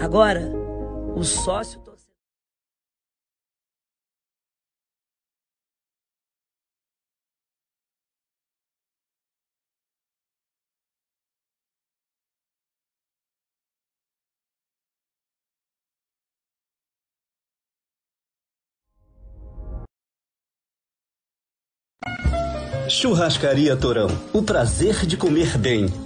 Agora, o sócio Churrascaria Torão. O prazer de comer bem.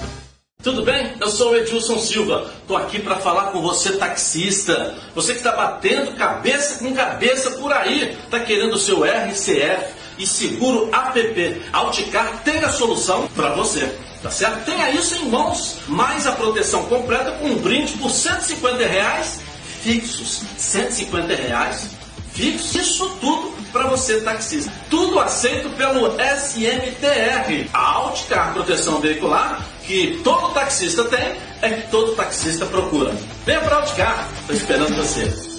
Tudo bem? Eu sou o Edilson Silva. Tô aqui para falar com você, taxista. Você que está batendo cabeça com cabeça por aí, tá querendo o seu RCF e seguro APP. Alticar tem a solução para você. Tá certo? Tenha isso em mãos. Mais a proteção completa com um brinde por 150 reais fixos. 150 reais fixos. Isso tudo para você taxista. Tudo aceito pelo SMTR. A Alticar Proteção Veicular que todo taxista tem, é que todo taxista procura. Venha para Auticar, estou esperando você.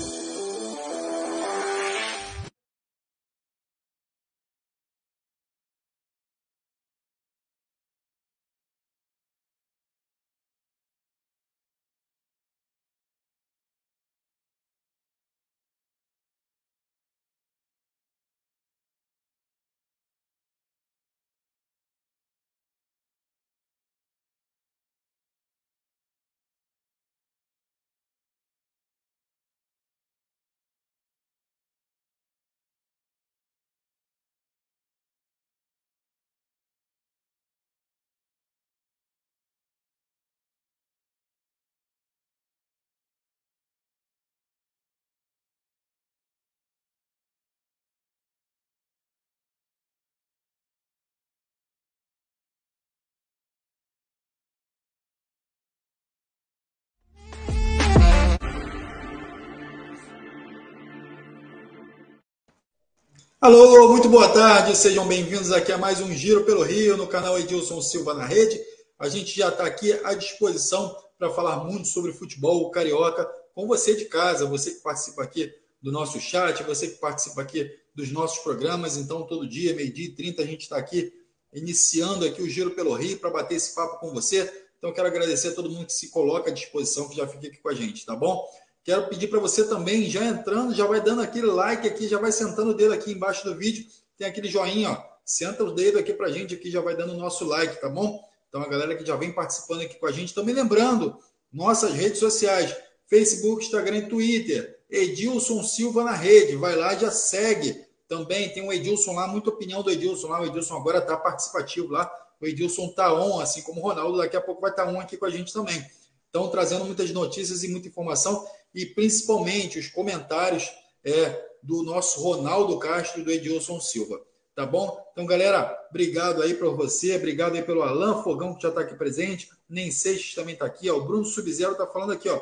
Alô, muito boa tarde, sejam bem-vindos aqui a mais um Giro pelo Rio no canal Edilson Silva na Rede. A gente já está aqui à disposição para falar muito sobre futebol carioca com você de casa, você que participa aqui do nosso chat, você que participa aqui dos nossos programas. Então, todo dia, meio-dia e 30, a gente está aqui iniciando aqui o Giro pelo Rio para bater esse papo com você. Então, quero agradecer a todo mundo que se coloca à disposição, que já fica aqui com a gente, tá bom? Quero pedir para você também, já entrando, já vai dando aquele like aqui, já vai sentando o dedo aqui embaixo do vídeo, tem aquele joinha, ó. Senta o dedo aqui para a gente aqui, já vai dando o nosso like, tá bom? Então a galera que já vem participando aqui com a gente, também lembrando, nossas redes sociais, Facebook, Instagram e Twitter, Edilson Silva na rede, vai lá, já segue. Também tem o Edilson lá, muita opinião do Edilson lá, o Edilson agora está participativo lá, o Edilson tá on, assim como o Ronaldo, daqui a pouco vai estar tá on aqui com a gente também. Então, trazendo muitas notícias e muita informação e principalmente os comentários é, do nosso Ronaldo Castro e do Edilson Silva. Tá bom? Então, galera, obrigado aí para você, obrigado aí pelo Alan Fogão, que já está aqui presente, Nem Seixas também está aqui, ó. o Bruno Subzero está falando aqui, ó.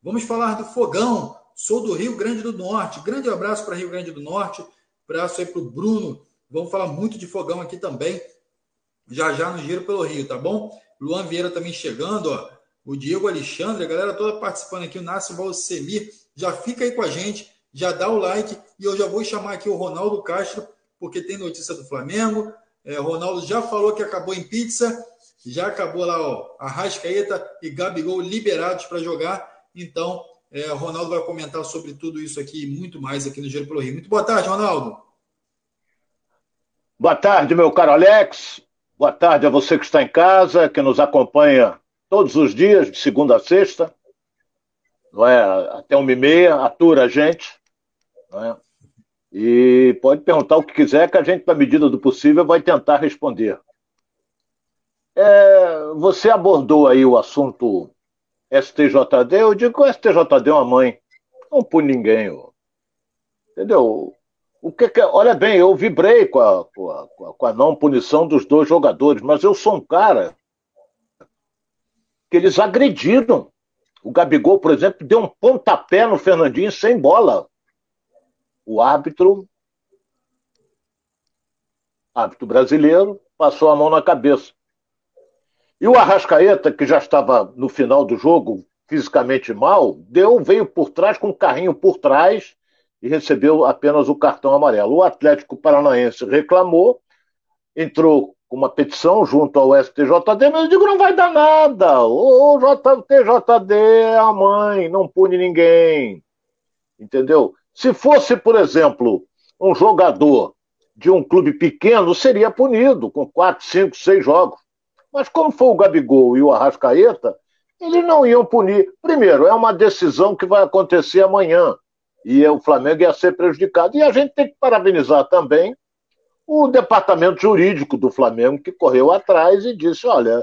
Vamos falar do Fogão, sou do Rio Grande do Norte. Grande abraço para Rio Grande do Norte, abraço aí para o Bruno. Vamos falar muito de Fogão aqui também, já já no Giro pelo Rio, tá bom? Luan Vieira também chegando, ó o Diego Alexandre, a galera toda participando aqui, o Nácio Valsemir, já fica aí com a gente, já dá o like e eu já vou chamar aqui o Ronaldo Castro, porque tem notícia do Flamengo. É, Ronaldo já falou que acabou em pizza, já acabou lá, ó, Arrascaeta e Gabigol liberados para jogar. Então, é, Ronaldo vai comentar sobre tudo isso aqui e muito mais aqui no Giro pelo Rio. Muito boa tarde, Ronaldo. Boa tarde, meu caro Alex. Boa tarde a você que está em casa, que nos acompanha todos os dias, de segunda a sexta, não é? até uma e meia, atura a gente. Não é? E pode perguntar o que quiser, que a gente, na medida do possível, vai tentar responder. É, você abordou aí o assunto STJD. Eu digo que o STJD é uma mãe. Não pune ninguém. Entendeu? O que, que olha bem, eu vibrei com a, com, a, com a não punição dos dois jogadores, mas eu sou um cara que eles agrediram. O Gabigol, por exemplo, deu um pontapé no Fernandinho sem bola. O árbitro, árbitro brasileiro, passou a mão na cabeça. E o Arrascaeta, que já estava no final do jogo, fisicamente mal, deu, veio por trás com um carrinho por trás e recebeu apenas o cartão amarelo. O Atlético Paranaense reclamou, entrou uma petição junto ao STJD, mas eu digo, não vai dar nada. O TJD é a mãe, não pune ninguém. Entendeu? Se fosse, por exemplo, um jogador de um clube pequeno, seria punido com quatro, cinco, seis jogos. Mas como foi o Gabigol e o Arrascaeta, eles não iam punir. Primeiro, é uma decisão que vai acontecer amanhã e o Flamengo ia ser prejudicado. E a gente tem que parabenizar também o departamento jurídico do Flamengo, que correu atrás e disse: olha,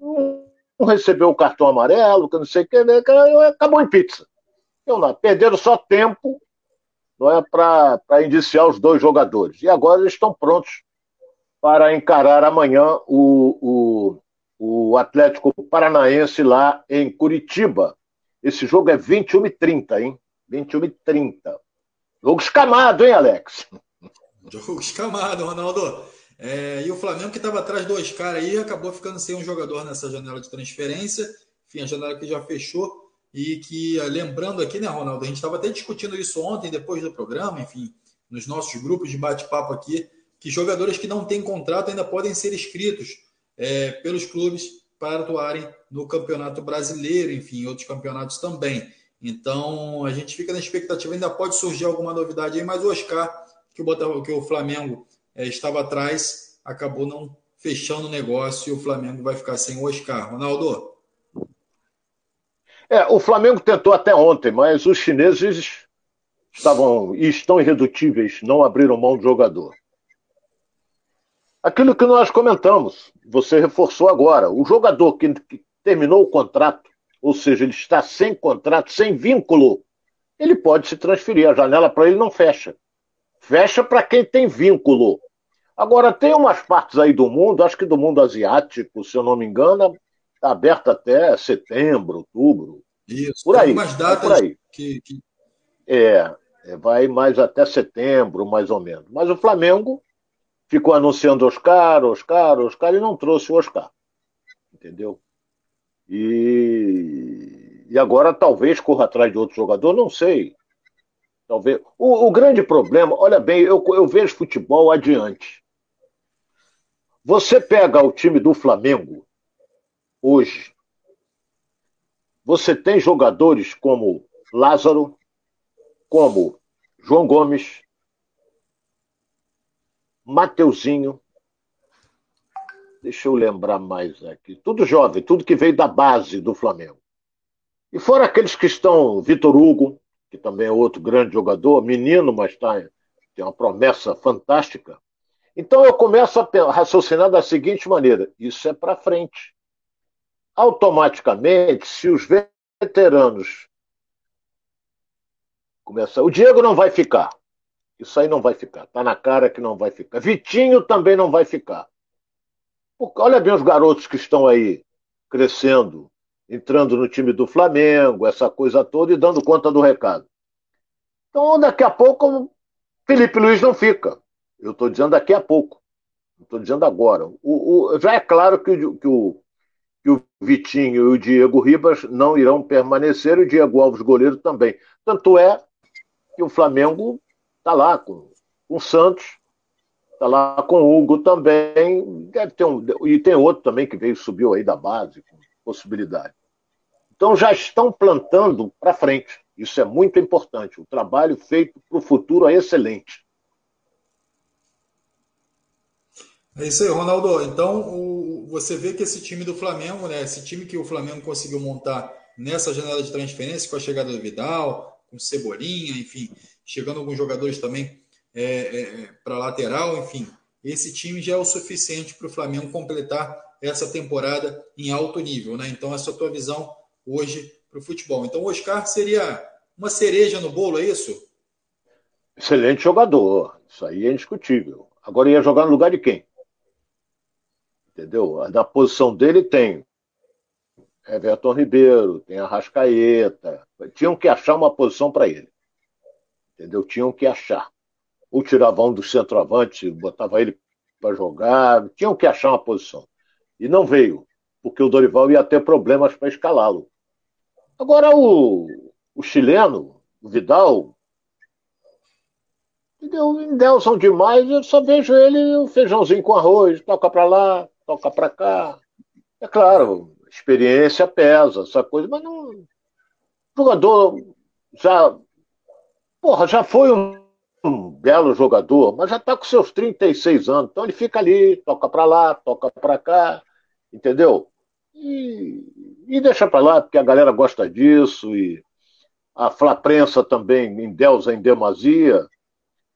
não recebeu o cartão amarelo, que não sei o que, né, acabou em pizza. Então, não, perderam só tempo não é para indiciar os dois jogadores. E agora eles estão prontos para encarar amanhã o, o, o Atlético Paranaense lá em Curitiba. Esse jogo é 21 e 30, hein? 21 e 30. Jogo escamado, hein, Alex? Jogo escamado, Ronaldo. É, e o Flamengo que estava atrás do Oscar aí acabou ficando sem um jogador nessa janela de transferência. Enfim, a janela que já fechou. E que, lembrando aqui, né, Ronaldo, a gente estava até discutindo isso ontem, depois do programa, enfim, nos nossos grupos de bate-papo aqui, que jogadores que não têm contrato ainda podem ser inscritos é, pelos clubes para atuarem no Campeonato Brasileiro, enfim, outros campeonatos também. Então, a gente fica na expectativa, ainda pode surgir alguma novidade aí, mas o Oscar, que o, Botafogo, que o Flamengo é, estava atrás, acabou não fechando o negócio e o Flamengo vai ficar sem o Oscar. Ronaldo? É, o Flamengo tentou até ontem, mas os chineses estavam e estão irredutíveis, não abriram mão do jogador. Aquilo que nós comentamos, você reforçou agora, o jogador que, que terminou o contrato ou seja, ele está sem contrato, sem vínculo, ele pode se transferir. A janela para ele não fecha. Fecha para quem tem vínculo. Agora, tem umas partes aí do mundo, acho que do mundo asiático, se eu não me engano, está aberto até setembro, outubro. Isso, por aí. Umas datas por aí. Que, que... É, é, vai mais até setembro, mais ou menos. Mas o Flamengo ficou anunciando Oscar, Oscar, Oscar e não trouxe o Oscar. Entendeu? E, e agora talvez corra atrás de outro jogador, não sei. Talvez. O, o grande problema, olha bem, eu, eu vejo futebol adiante. Você pega o time do Flamengo hoje, você tem jogadores como Lázaro, como João Gomes, Mateuzinho, Deixa eu lembrar mais aqui. Tudo jovem, tudo que veio da base do Flamengo. E fora aqueles que estão, Vitor Hugo, que também é outro grande jogador, menino, mas tá, tem uma promessa fantástica. Então eu começo a raciocinar da seguinte maneira: isso é para frente. Automaticamente, se os veteranos começar, o Diego não vai ficar. Isso aí não vai ficar. Tá na cara que não vai ficar. Vitinho também não vai ficar. Olha bem os garotos que estão aí crescendo, entrando no time do Flamengo, essa coisa toda e dando conta do recado. Então, daqui a pouco, Felipe Luiz não fica. Eu estou dizendo daqui a pouco. Não estou dizendo agora. O, o, já é claro que, o, que, o, que o Vitinho e o Diego Ribas não irão permanecer, e o Diego Alves, goleiro, também. Tanto é que o Flamengo está lá com, com o Santos, Está lá com o Hugo também. Deve ter um, e tem outro também que veio, subiu aí da base, com possibilidade. Então já estão plantando para frente. Isso é muito importante. O trabalho feito para o futuro é excelente. É isso aí, Ronaldo. Então, o, você vê que esse time do Flamengo, né, esse time que o Flamengo conseguiu montar nessa janela de transferência, com a chegada do Vidal, com Cebolinha, enfim, chegando alguns jogadores também é, é, para lateral, enfim. Esse time já é o suficiente para o Flamengo completar essa temporada em alto nível, né? Então, essa é a tua visão hoje para o futebol. Então, o Oscar seria uma cereja no bolo, é isso? Excelente jogador, isso aí é indiscutível. Agora ia jogar no lugar de quem? Entendeu? Na posição dele tem Everton Ribeiro, tem Arrascaeta. Tinham que achar uma posição para ele. Entendeu? Tinham que achar. Ou tiravam um do centroavante, botava ele para jogar. Tinham que achar uma posição. E não veio, porque o Dorival ia ter problemas para escalá-lo. Agora o, o chileno, o Vidal, entendeu? Endelson demais, eu só vejo ele um feijãozinho com arroz, toca para lá, toca para cá. É claro, experiência pesa, essa coisa, mas não. O jogador já. Porra, já foi um, um belo jogador, mas já está com seus 36 anos. Então ele fica ali, toca para lá, toca para cá, entendeu? E, e deixa para lá, porque a galera gosta disso, e a Flaprensa também endeusa em demasia.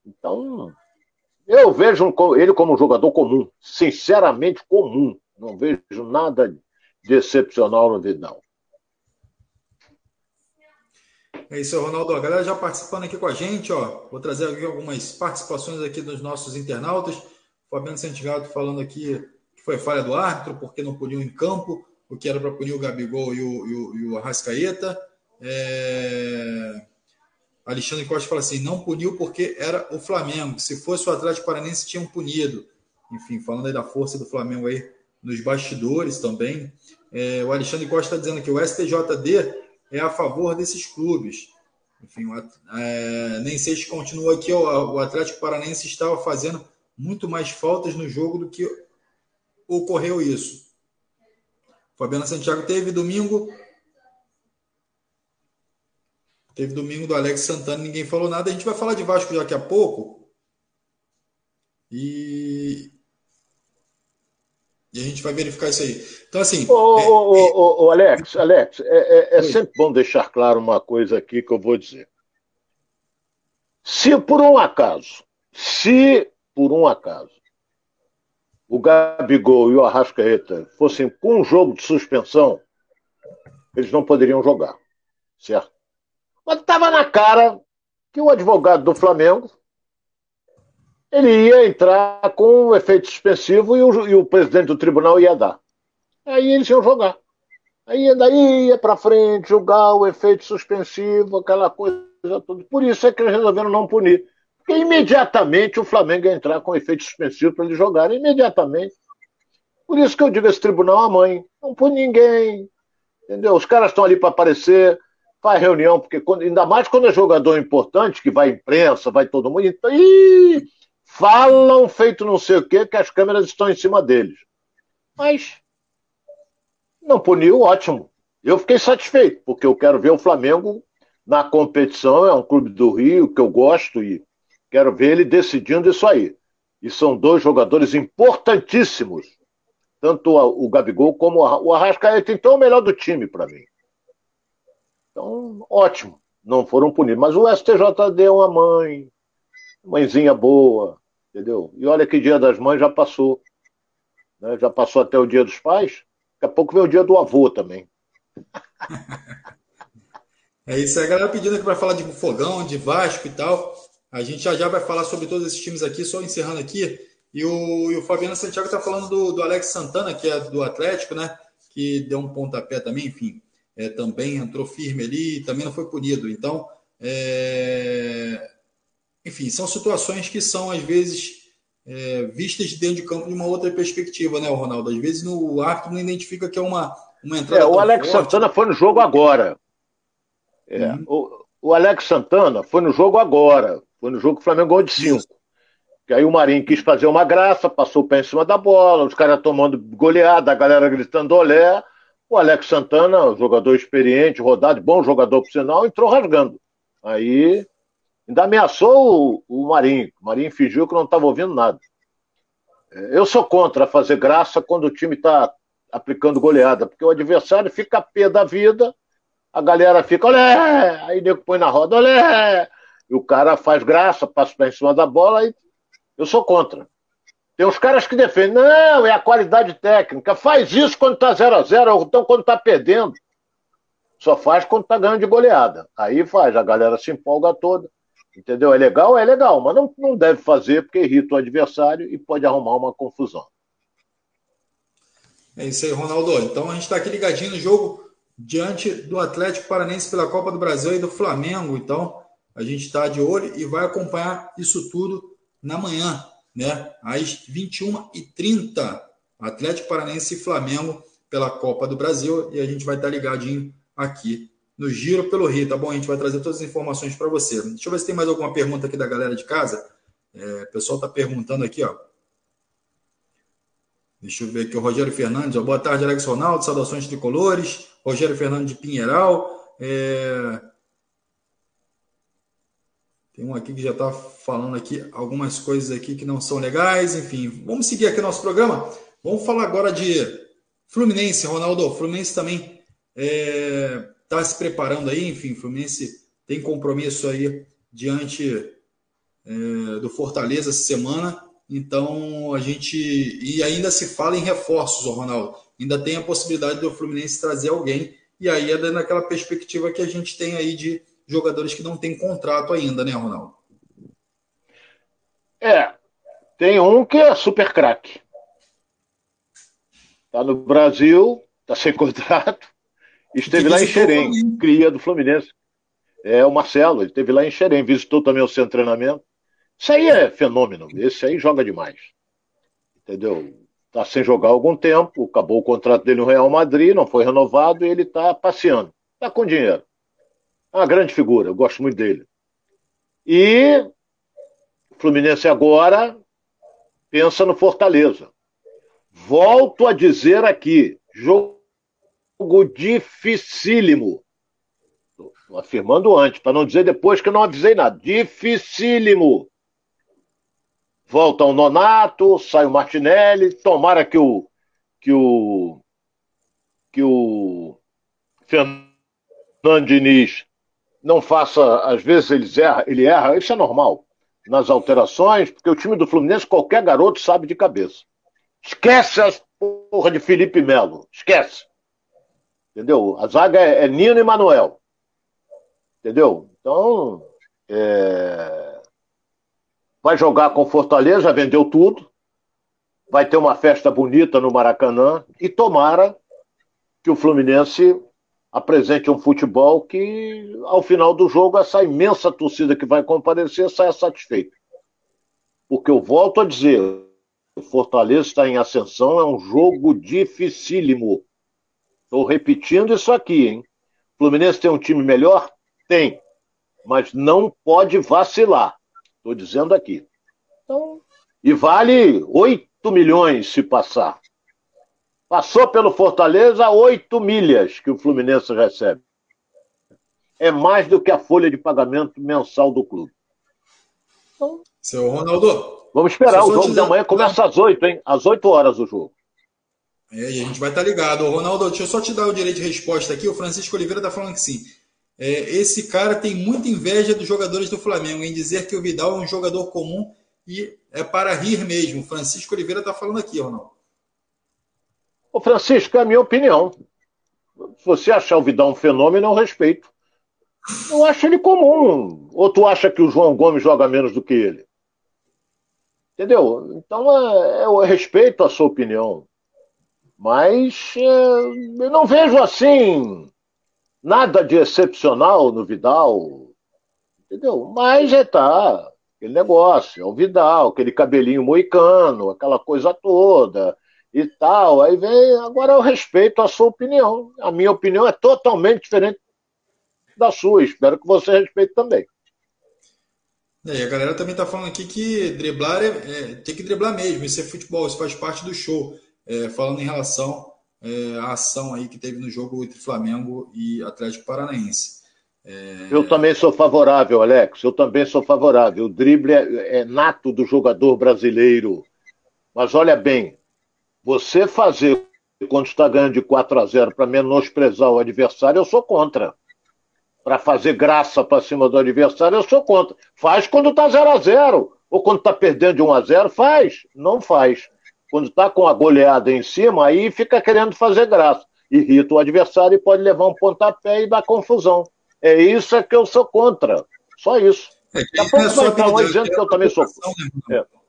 Então, eu vejo ele como um jogador comum, sinceramente comum. Não vejo nada de excepcional no Vidal. É isso, Ronaldo. A galera já participando aqui com a gente, ó. Vou trazer aqui algumas participações aqui dos nossos internautas. Fabiano Santiago falando aqui foi falha do árbitro, porque não puniu em campo, o que era para punir o Gabigol e o, e o, e o Arrascaeta. É... Alexandre Costa fala assim: não puniu porque era o Flamengo. Se fosse o Atlético Paranense, tinham punido. Enfim, falando aí da força do Flamengo aí nos bastidores também. É, o Alexandre Costa está dizendo que o STJD é a favor desses clubes. Enfim, é, nem sei se continua aqui, ó, o Atlético Paranense estava fazendo muito mais faltas no jogo do que ocorreu isso. Fabiana Santiago teve domingo. Teve domingo do Alex Santana, ninguém falou nada. A gente vai falar de Vasco daqui a pouco. E, e a gente vai verificar isso aí. Então, assim. Ô, ô, é... ô, ô Alex, Alex, é, é, é sempre bom deixar claro uma coisa aqui que eu vou dizer. Se por um acaso, se por um acaso, o Gabigol e o Arrascaeta fossem com um jogo de suspensão, eles não poderiam jogar. Certo? Mas estava na cara que o advogado do Flamengo ele ia entrar com um efeito suspensivo e o, e o presidente do tribunal ia dar. Aí eles iam jogar. Aí daí ia para frente, julgar o efeito suspensivo, aquela coisa toda. Por isso é que eles resolveram não punir. Imediatamente o Flamengo ia entrar com efeito suspensivo para eles jogarem. Imediatamente. Por isso que eu digo esse tribunal a mãe. Não pune ninguém. Entendeu? Os caras estão ali para aparecer, faz reunião, porque quando, ainda mais quando é jogador importante, que vai imprensa, vai todo mundo. Então, falam feito não sei o quê, que as câmeras estão em cima deles. Mas não puniu, ótimo. Eu fiquei satisfeito, porque eu quero ver o Flamengo na competição, é um clube do Rio que eu gosto e quero ver ele decidindo isso aí. E são dois jogadores importantíssimos, tanto o Gabigol como o Arrascaeta, então é o melhor do time para mim. Então, ótimo, não foram punidos. Mas o STJD é uma mãe, mãezinha boa, entendeu? E olha que dia das mães já passou. Né? Já passou até o dia dos pais. Daqui a pouco vem o dia do avô também. É isso a galera pedindo aqui para falar de Fogão, de Vasco e tal. A gente já já vai falar sobre todos esses times aqui, só encerrando aqui. E o, e o Fabiano Santiago está falando do, do Alex Santana, que é do Atlético, né? Que deu um pontapé também, enfim. É, também entrou firme ali, também não foi punido. Então, é, enfim, são situações que são, às vezes, é, vistas de dentro de campo de uma outra perspectiva, né, Ronaldo? Às vezes no, o árbitro não identifica que é uma, uma entrada. É, o Alex forte. Santana foi no jogo agora. É, uhum. o, o, Alex Santana foi no jogo agora. Foi no jogo que o Flamengo ganhou de 5. Que aí o Marinho quis fazer uma graça, passou o pé em cima da bola, os caras tomando goleada, a galera gritando olé. O Alex Santana, jogador experiente, rodado, bom jogador por sinal, entrou rasgando. Aí Ainda ameaçou o, o Marinho. O Marinho fingiu que não estava ouvindo nada. É, eu sou contra fazer graça quando o time está aplicando goleada, porque o adversário fica pé da vida, a galera fica, olé, aí nego põe na roda, olé, e o cara faz graça, passa para em cima da bola, e eu sou contra. Tem uns caras que defendem, não, é a qualidade técnica. Faz isso quando está 0 a 0 ou então quando está perdendo. Só faz quando está ganhando de goleada. Aí faz, a galera se empolga toda. Entendeu? É legal? É legal, mas não, não deve fazer porque irrita o adversário e pode arrumar uma confusão. É isso aí, Ronaldo. Então a gente está aqui ligadinho no jogo diante do Atlético Paranense pela Copa do Brasil e do Flamengo. Então a gente está de olho e vai acompanhar isso tudo na manhã, né? Às 21h30, Atlético Paranense e Flamengo pela Copa do Brasil. E a gente vai estar tá ligadinho aqui no Giro pelo Rio, tá bom? A gente vai trazer todas as informações para você. Deixa eu ver se tem mais alguma pergunta aqui da galera de casa. É, o pessoal está perguntando aqui, ó. Deixa eu ver aqui o Rogério Fernandes. Ó. Boa tarde, Alex Ronaldo. Saudações tricolores. Rogério Fernandes de Pinheiral. É... Tem um aqui que já está falando aqui algumas coisas aqui que não são legais. Enfim, vamos seguir aqui nosso programa. Vamos falar agora de Fluminense, Ronaldo. Fluminense também está é... Tá se preparando aí. Enfim, Fluminense tem compromisso aí diante é... do Fortaleza essa semana. Então, a gente. E ainda se fala em reforços, Ronaldo. Ainda tem a possibilidade do Fluminense trazer alguém. E aí é dando aquela perspectiva que a gente tem aí de jogadores que não têm contrato ainda, né, Ronaldo? É. Tem um que é super craque. Tá no Brasil, tá sem contrato. Esteve lá em Xerém, cria do Fluminense. É o Marcelo, ele esteve lá em Xerém, visitou também o seu treinamento. Isso aí é fenômeno. Esse aí joga demais. Entendeu? Está sem jogar há algum tempo, acabou o contrato dele no Real Madrid, não foi renovado e ele está passeando. Está com dinheiro. É uma grande figura, eu gosto muito dele. E o Fluminense agora pensa no Fortaleza. Volto a dizer aqui, jogo dificílimo. Estou afirmando antes, para não dizer depois que eu não avisei nada. Dificílimo volta o Nonato, sai o Martinelli, tomara que o que o que o Fernando Diniz não faça, às vezes ele erra, ele erra, isso é normal nas alterações, porque o time do Fluminense qualquer garoto sabe de cabeça. Esquece as porra de Felipe Melo, esquece. Entendeu? A zaga é, é Nino e Manuel. Entendeu? Então, é vai jogar com Fortaleza, vendeu tudo, vai ter uma festa bonita no Maracanã e tomara que o Fluminense apresente um futebol que, ao final do jogo, essa imensa torcida que vai comparecer saia satisfeita. Porque eu volto a dizer, o Fortaleza está em ascensão, é um jogo dificílimo. Estou repetindo isso aqui, hein? O Fluminense tem um time melhor? Tem. Mas não pode vacilar. Estou dizendo aqui. Então, e vale 8 milhões se passar. Passou pelo Fortaleza 8 milhas que o Fluminense recebe. É mais do que a folha de pagamento mensal do clube. Então, Seu Ronaldo. Vamos esperar. O jogo dizer... da manhã começa às 8, hein? Às 8 horas o jogo. É, e a gente vai estar tá ligado. Ronaldo, deixa eu só te dar o direito de resposta aqui. O Francisco Oliveira está falando que sim. É, esse cara tem muita inveja dos jogadores do Flamengo em dizer que o Vidal é um jogador comum e é para rir mesmo. Francisco Oliveira está falando aqui, Ronaldo. Ô Francisco, é a minha opinião. Se você achar o Vidal um fenômeno, eu respeito. Eu acho ele comum. Ou tu acha que o João Gomes joga menos do que ele? Entendeu? Então é, eu respeito a sua opinião. Mas é, eu não vejo assim Nada de excepcional no Vidal, entendeu? Mas é tá, aquele negócio, é o Vidal, aquele cabelinho moicano, aquela coisa toda e tal. Aí vem, agora eu respeito a sua opinião. A minha opinião é totalmente diferente da sua. Espero que você respeite também. É, e a galera também está falando aqui que driblar é, é, tem que driblar mesmo. Isso é futebol, isso faz parte do show. É, falando em relação é, a ação aí que teve no jogo entre Flamengo e Atlético Paranaense. É... Eu também sou favorável, Alex. Eu também sou favorável. O drible é, é nato do jogador brasileiro. Mas olha bem, você fazer quando está ganhando de 4 a 0 para menosprezar o adversário, eu sou contra. para fazer graça para cima do adversário, eu sou contra. Faz quando está 0 a 0 ou quando está perdendo de 1 a 0 faz. Não faz. Quando está com a goleada em cima, aí fica querendo fazer graça. Irrita o adversário e pode levar um pontapé e dar confusão. É isso é que eu sou contra. Só isso. É, Daqui a pouco é vai entrar um dizendo que eu também sou contra. É.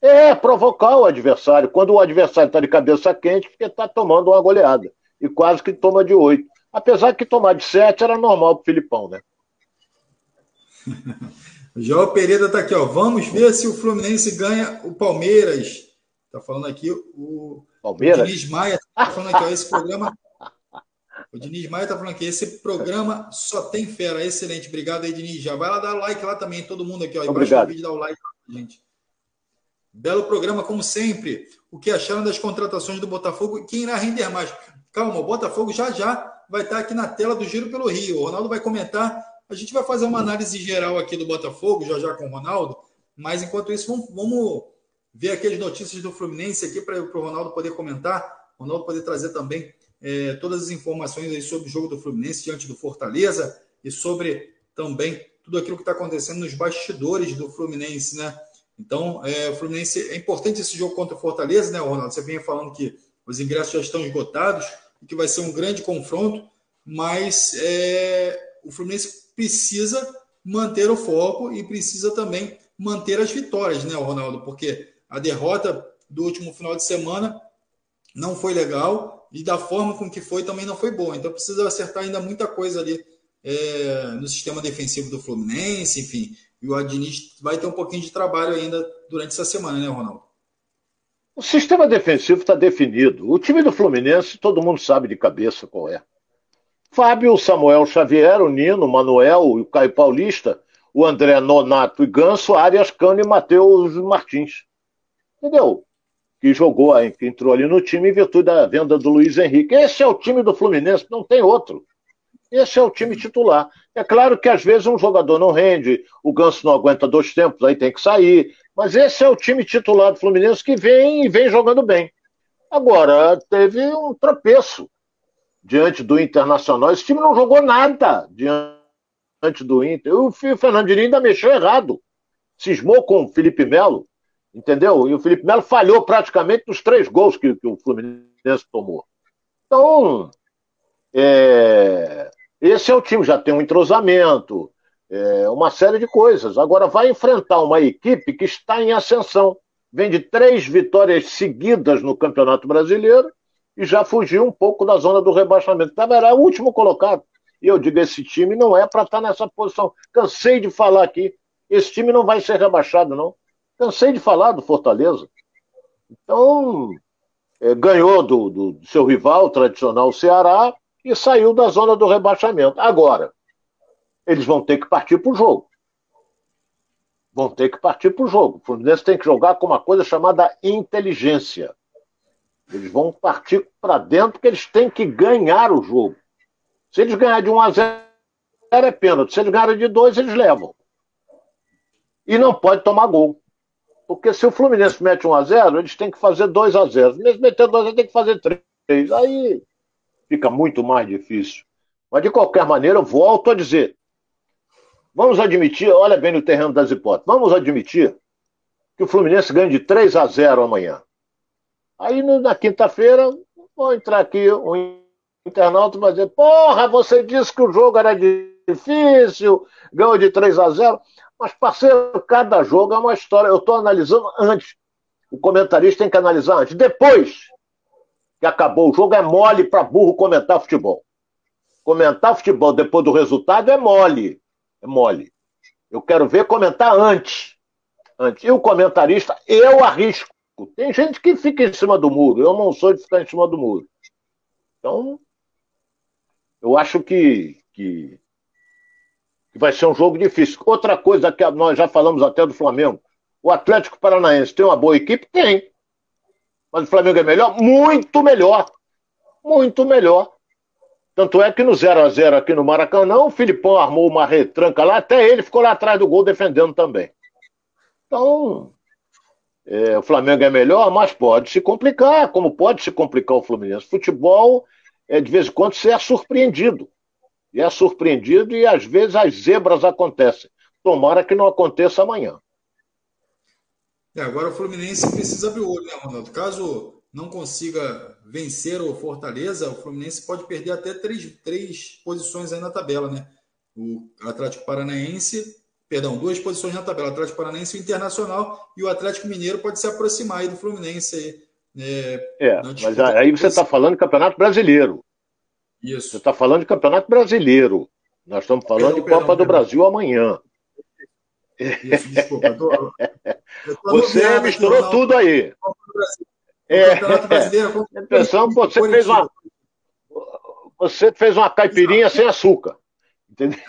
é, provocar o adversário. Quando o adversário está de cabeça quente, porque está tomando uma goleada. E quase que toma de oito. Apesar que tomar de sete era normal para o Filipão, né? João Pereira está aqui, ó. Vamos ver se o Fluminense ganha o Palmeiras. Está falando aqui o, Palmeiras? o Diniz Maia. Está falando aqui, ó, esse programa. O Diniz Maia está falando aqui, esse programa só tem fera. Excelente. Obrigado aí, Diniz. Já vai lá dar like lá também, todo mundo aqui, ó. Obrigado. do vídeo, dá o like, gente. Belo programa, como sempre. O que acharam das contratações do Botafogo e quem irá render mais? Calma, o Botafogo já já vai estar aqui na tela do Giro pelo Rio. O Ronaldo vai comentar a gente vai fazer uma análise geral aqui do Botafogo, já já com o Ronaldo, mas enquanto isso, vamos, vamos ver aqui as notícias do Fluminense aqui para o Ronaldo poder comentar, o Ronaldo poder trazer também é, todas as informações sobre o jogo do Fluminense diante do Fortaleza e sobre também tudo aquilo que está acontecendo nos bastidores do Fluminense, né? Então, é, o Fluminense é importante esse jogo contra o Fortaleza, né, Ronaldo? Você vinha falando que os ingressos já estão esgotados e que vai ser um grande confronto, mas é, o Fluminense precisa manter o foco e precisa também manter as vitórias, né, Ronaldo? Porque a derrota do último final de semana não foi legal e da forma com que foi também não foi boa. Então precisa acertar ainda muita coisa ali é, no sistema defensivo do Fluminense, enfim. E o Adnis vai ter um pouquinho de trabalho ainda durante essa semana, né, Ronaldo? O sistema defensivo está definido. O time do Fluminense, todo mundo sabe de cabeça qual é. Fábio, Samuel Xavier, o Nino, o Manuel, o Caio Paulista, o André Nonato e Ganso, Arias Cano e Matheus Martins. Entendeu? Que jogou, que entrou ali no time em virtude da venda do Luiz Henrique. Esse é o time do Fluminense, não tem outro. Esse é o time titular. É claro que às vezes um jogador não rende, o Ganso não aguenta dois tempos, aí tem que sair. Mas esse é o time titular do Fluminense que vem e vem jogando bem. Agora, teve um tropeço diante do Internacional. Esse time não jogou nada diante do Inter. O Fernandinho ainda mexeu errado. Cismou com o Felipe Melo, entendeu? E o Felipe Melo falhou praticamente nos três gols que, que o Fluminense tomou. Então, é, esse é o time, já tem um entrosamento, é, uma série de coisas. Agora vai enfrentar uma equipe que está em ascensão. Vem de três vitórias seguidas no Campeonato Brasileiro e já fugiu um pouco da zona do rebaixamento. Era o último colocado. E eu digo, esse time não é para estar tá nessa posição. Cansei de falar aqui. Esse time não vai ser rebaixado, não. Cansei de falar do Fortaleza. Então, é, ganhou do, do, do seu rival tradicional, o Ceará, e saiu da zona do rebaixamento. Agora, eles vão ter que partir para o jogo. Vão ter que partir para o jogo. O Fluminense tem que jogar com uma coisa chamada inteligência. Eles vão partir para dentro porque eles têm que ganhar o jogo. Se eles ganharem de 1 a 0 é pênalti. Se eles ganharem de 2, eles levam. E não pode tomar gol. Porque se o Fluminense mete 1 a 0 eles têm que fazer 2 a 0 Se eles meter 2 eles têm que fazer 3. Aí fica muito mais difícil. Mas de qualquer maneira, eu volto a dizer. Vamos admitir, olha bem no terreno das hipóteses, vamos admitir que o Fluminense ganhe de 3 a 0 amanhã. Aí na quinta-feira, vou entrar aqui, um internauta vai dizer: Porra, você disse que o jogo era difícil, ganhou de 3 a 0. Mas, parceiro, cada jogo é uma história. Eu estou analisando antes. O comentarista tem que analisar antes. Depois que acabou o jogo, é mole para burro comentar futebol. Comentar futebol depois do resultado é mole. É mole. Eu quero ver comentar antes. antes. E o comentarista, eu arrisco. Tem gente que fica em cima do muro. Eu não sou de ficar em cima do muro. Então, eu acho que, que, que vai ser um jogo difícil. Outra coisa que nós já falamos até do Flamengo. O Atlético Paranaense tem uma boa equipe? Tem. Mas o Flamengo é melhor? Muito melhor. Muito melhor. Tanto é que no 0 a 0 aqui no Maracanã, o Filipão armou uma retranca lá, até ele ficou lá atrás do gol defendendo também. Então, é, o Flamengo é melhor, mas pode se complicar, como pode se complicar o Fluminense. Futebol, é, de vez em quando, você é surpreendido. E é surpreendido e às vezes as zebras acontecem. Tomara que não aconteça amanhã. É, agora o Fluminense precisa abrir o olho, né, Ronaldo? Caso não consiga vencer o Fortaleza, o Fluminense pode perder até três, três posições aí na tabela, né? O Atlético Paranaense, perdão, duas posições na tabela, Atlético Paranaense e o Internacional, e o Atlético Mineiro pode se aproximar aí do Fluminense aí. Né, é, mas aí você está falando de Campeonato Brasileiro. Isso. Você está falando de Campeonato Brasileiro. Nós estamos falando perdão, de Copa perdão, do perdão. Brasil amanhã. Isso, desculpa. Eu tô, eu tô você misturou tudo aí. É, Campeonato Brasileiro. É, impressão você fez uma. Você fez uma caipirinha sem açúcar. Entendeu?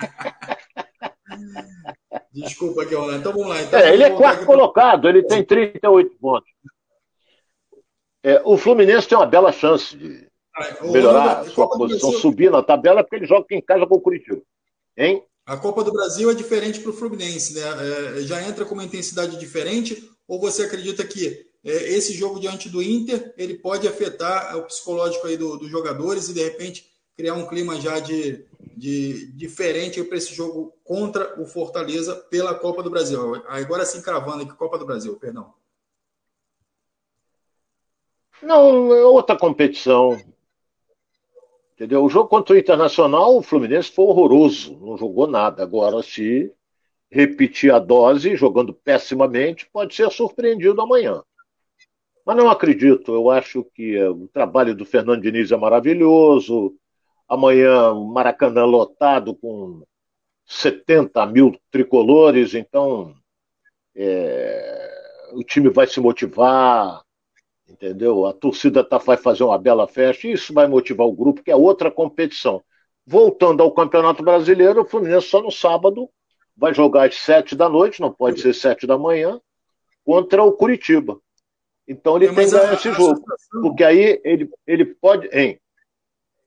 Desculpa aqui, Ronaldo. Então vamos lá. Então, é, ele é quarto colocado, ele tem 38 pontos. É, o Fluminense tem uma bela chance de melhorar a sua posição, subir na tabela, porque ele joga em casa com o Curitiba. Hein? A Copa do Brasil é diferente para o Fluminense, né? É, já entra com uma intensidade diferente, ou você acredita que é, esse jogo diante do Inter ele pode afetar o psicológico aí do, dos jogadores e de repente criar um clima já de, de diferente para esse jogo contra o Fortaleza pela Copa do Brasil. Agora sim cravando aqui Copa do Brasil, perdão. Não, é outra competição. Entendeu? O jogo contra o Internacional, o Fluminense foi horroroso, não jogou nada. Agora, se repetir a dose, jogando pessimamente, pode ser surpreendido amanhã. Mas não acredito, eu acho que é, o trabalho do Fernando Diniz é maravilhoso. Amanhã, o Maracanã lotado com 70 mil tricolores, então é, o time vai se motivar, entendeu? A torcida tá, vai fazer uma bela festa e isso vai motivar o grupo, que é outra competição. Voltando ao Campeonato Brasileiro, o Fluminense só no sábado vai jogar às sete da noite, não pode ser sete da manhã, contra o Curitiba. Então ele é, tem que ganhar esse jogo. Porque aí ele, ele pode. Hein?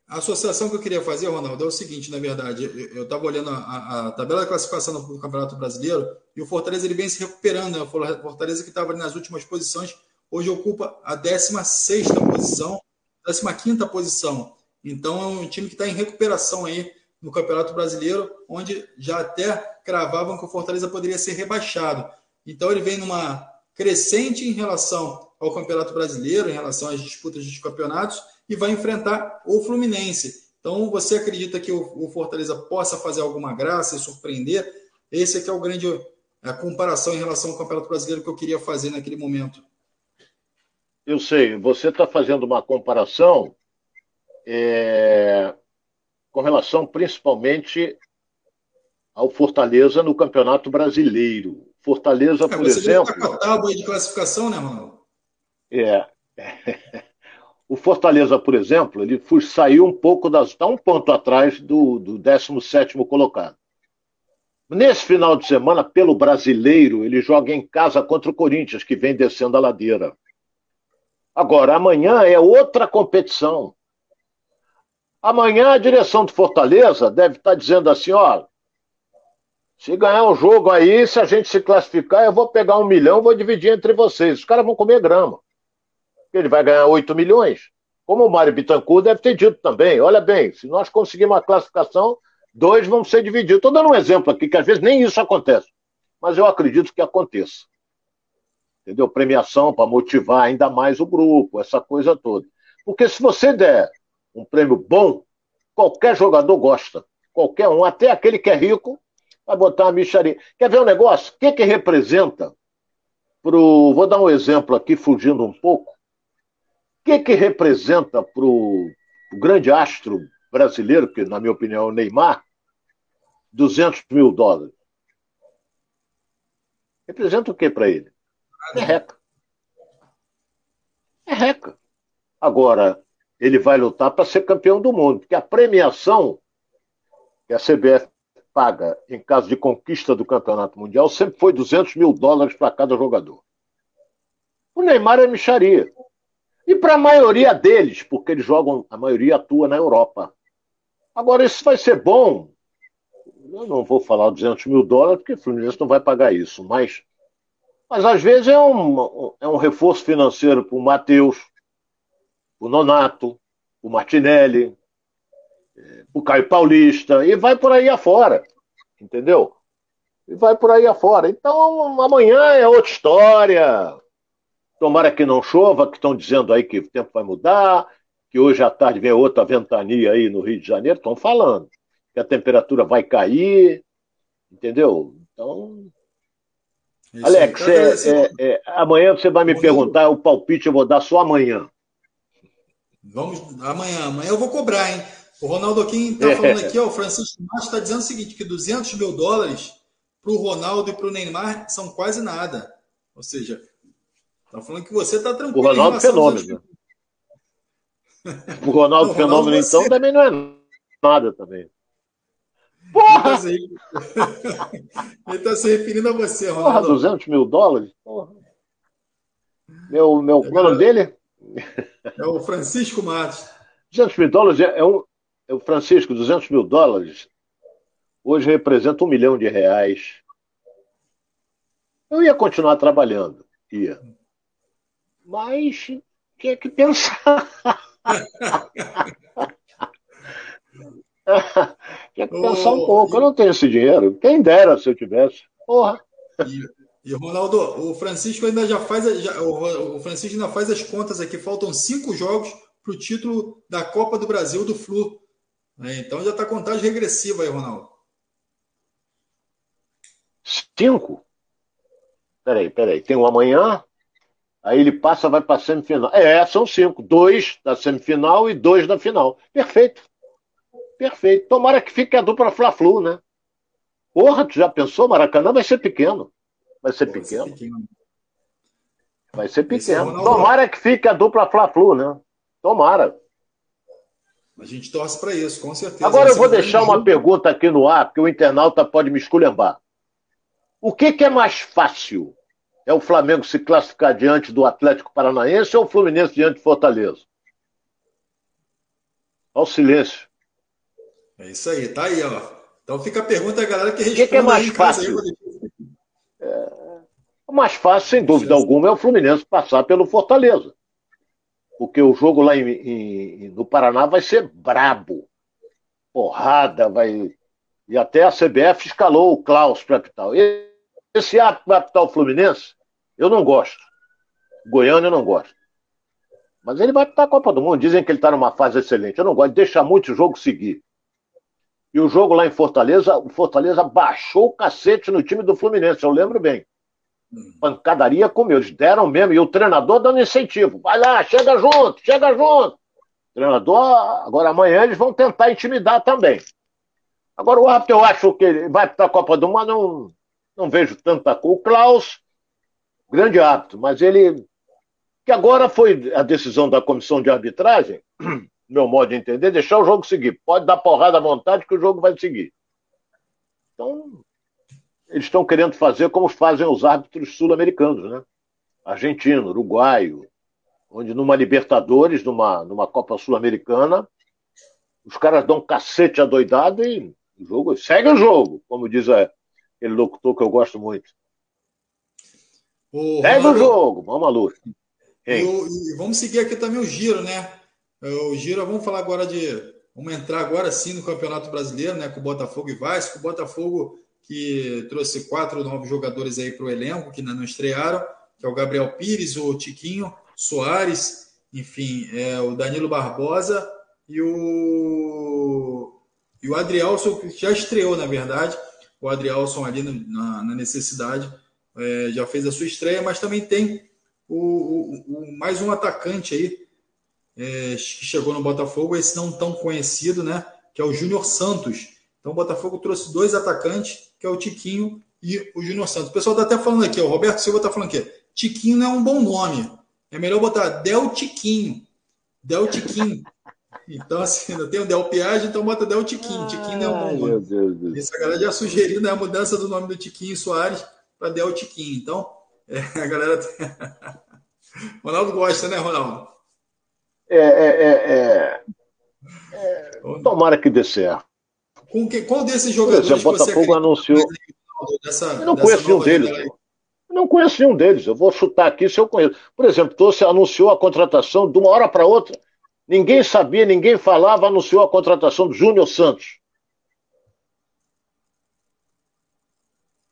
A associação que eu queria fazer, Ronaldo, é o seguinte, na verdade, eu estava olhando a, a, tabela de classificação do Campeonato Brasileiro e o Fortaleza ele vem se recuperando, né? O Fortaleza que estava nas últimas posições hoje ocupa a 16 posição, 15 posição. Então é um time que está em recuperação aí no Campeonato Brasileiro, onde já até cravavam que o Fortaleza poderia ser rebaixado. Então ele vem numa crescente em relação ao Campeonato Brasileiro, em relação às disputas dos campeonatos, e vai enfrentar o Fluminense. Então você acredita que o, Fortaleza possa fazer alguma graça e surpreender? Esse aqui é o grande a comparação em relação ao Campeonato Brasileiro que eu queria fazer naquele momento. Eu sei, você está fazendo uma comparação é, com relação principalmente ao Fortaleza no Campeonato Brasileiro. Fortaleza, é, por você exemplo. Você a tábua de classificação, né, Ronaldo? É. O Fortaleza, por exemplo, ele foi, saiu um pouco das. está um ponto atrás do, do 17 colocado. Nesse final de semana, pelo brasileiro, ele joga em casa contra o Corinthians, que vem descendo a ladeira. Agora, amanhã é outra competição. Amanhã a direção do Fortaleza deve estar dizendo assim: ó, se ganhar um jogo aí, se a gente se classificar, eu vou pegar um milhão, vou dividir entre vocês. Os caras vão comer grama. Ele vai ganhar 8 milhões. Como o Mário Bittencourt deve ter dito também. Olha bem, se nós conseguirmos uma classificação, dois vão ser divididos. Estou dando um exemplo aqui, que às vezes nem isso acontece. Mas eu acredito que aconteça entendeu? Premiação para motivar ainda mais o grupo, essa coisa toda. Porque se você der um prêmio bom, qualquer jogador gosta. Qualquer um, até aquele que é rico, vai botar uma micharia. Quer ver um negócio? O que, que representa pro. Vou dar um exemplo aqui, fugindo um pouco. O que, que representa para o grande astro brasileiro, que na minha opinião é o Neymar, 200 mil dólares? Representa o que para ele? É reca. É reca. Agora, ele vai lutar para ser campeão do mundo, porque a premiação que a CBF paga em caso de conquista do campeonato mundial sempre foi 200 mil dólares para cada jogador. O Neymar é micharia. E para a maioria deles, porque eles jogam, a maioria atua na Europa. Agora, isso vai ser bom. Eu não vou falar 200 mil dólares, porque o Fluminense não vai pagar isso, mas mas às vezes é um, é um reforço financeiro para o Matheus, o Nonato, o Martinelli, o Caio Paulista, e vai por aí afora. Entendeu? E vai por aí afora. Então, amanhã é outra história. Tomara que não chova, que estão dizendo aí que o tempo vai mudar, que hoje à tarde vem outra ventania aí no Rio de Janeiro, estão falando que a temperatura vai cair, entendeu? Então. Isso Alex, é, é, é, amanhã você vai me perguntar, o palpite eu vou dar só amanhã. Vamos, amanhã, amanhã eu vou cobrar, hein? O Ronaldo aqui está falando aqui, ó, o Francisco Matos está dizendo o seguinte, que 200 mil dólares para o Ronaldo e para o Neymar são quase nada. Ou seja, está falando que você está tranquilo. O Ronaldo fenômeno. O Ronaldo, fenômeno, você... então, também não é nada também. Porra! Ele está se referindo a você, Ronaldo. Porra, 200 mil dólares? Porra. Meu, meu, é, é nome dele? É o Francisco Matos. 200 mil dólares é, é um. É o Francisco, 200 mil dólares hoje representa um milhão de reais. Eu ia continuar trabalhando, ia. Mas tinha que pensar. tinha que pensar um pouco. Eu não tenho esse dinheiro. Quem dera se eu tivesse. Porra. E, e Ronaldo, o Francisco ainda já faz. Já, o, o Francisco ainda faz as contas aqui. Faltam cinco jogos para o título da Copa do Brasil do Flu. É, então já está contagem regressiva aí, Ronaldo. Cinco? Peraí, peraí. Tem um amanhã, aí ele passa, vai para a semifinal. É, são cinco. Dois da semifinal e dois da final. Perfeito. Perfeito. Tomara que fique a dupla Fla-Flu, né? Porra, tu já pensou? Maracanã vai ser pequeno. Vai ser pequeno. Vai ser pequeno. Vai ser pequeno. Tomara que fique a dupla Fla-Flu, né? Tomara. A gente torce para isso, com certeza. Agora eu vou deixar uma pergunta aqui no ar, porque o internauta pode me esculhambar. O que, que é mais fácil? É o Flamengo se classificar diante do Atlético Paranaense ou o Fluminense diante do Fortaleza? Olha o silêncio. É isso aí, tá aí, ó. Então fica a pergunta, galera, que responde. O que, é mais fácil? É... O mais fácil, sem dúvida alguma, é o Fluminense passar pelo Fortaleza. Porque o jogo lá em, em, no Paraná vai ser brabo. Porrada, vai. E até a CBF escalou o Klaus para apitar. Esse árbitro vai apitar o Fluminense, eu não gosto. Goiânia eu não gosto. Mas ele vai apitar a Copa do Mundo. Dizem que ele está numa fase excelente. Eu não gosto de deixar muito o jogo seguir. E o jogo lá em Fortaleza, o Fortaleza baixou o cacete no time do Fluminense, eu lembro bem. Pancadaria como eles deram mesmo, e o treinador dando incentivo. Vai lá, chega junto, chega junto. O treinador, agora amanhã eles vão tentar intimidar também. Agora o árbitro, eu acho que ele vai para a Copa do Mundo, não, não vejo tanta coisa. O Klaus, grande árbitro, mas ele. Que agora foi a decisão da comissão de arbitragem, meu modo de entender, deixar o jogo seguir. Pode dar porrada à vontade que o jogo vai seguir. Então, eles estão querendo fazer como fazem os árbitros sul-americanos, né? Argentino, uruguaio, onde numa Libertadores, numa, numa Copa Sul-Americana, os caras dão um cacete adoidado e o jogo segue o jogo, como diz a, aquele locutor que eu gosto muito. O Pega o jogo, vamos à luta. E, vamos seguir aqui também o giro, né? O giro, vamos falar agora de. Vamos entrar agora sim no Campeonato Brasileiro, né? Com o Botafogo e Vasco. O Botafogo que trouxe quatro novos jogadores aí para o elenco, que ainda não estrearam, que é o Gabriel Pires, o Tiquinho, Soares, enfim, é, o Danilo Barbosa e o, e o Adrielson, que já estreou, na verdade, o Adrielson ali na, na necessidade é, já fez a sua estreia, mas também tem o, o, o mais um atacante aí é, que chegou no Botafogo, esse não tão conhecido, né? Que é o Júnior Santos. Então o Botafogo trouxe dois atacantes, que é o Tiquinho e o Júnior Santos. O pessoal está até falando aqui, ó, o Roberto Silva está falando aqui, Tiquinho não é um bom nome. É melhor botar Del Tiquinho. Del Tiquinho. Então, assim, não tem o Del Piage, então bota Del Tiquinho. Tiquinho não é um bom nome. Deus Isso a galera já sugeriu né, a mudança do nome do Tiquinho Soares para Del Tiquinho. Então, é, a galera. Ronaldo gosta, né, Ronaldo? É, é, é, é. Tomara que dê certo. Com que, qual desses jogadores exemplo, o Botafogo anunciou. Dessa, eu não conheço nenhum deles. Eu não conheço nenhum deles. Eu vou chutar aqui se eu conheço. Por exemplo, você anunciou a contratação de uma hora para outra Ninguém sabia, ninguém falava, anunciou a contratação do Júnior Santos.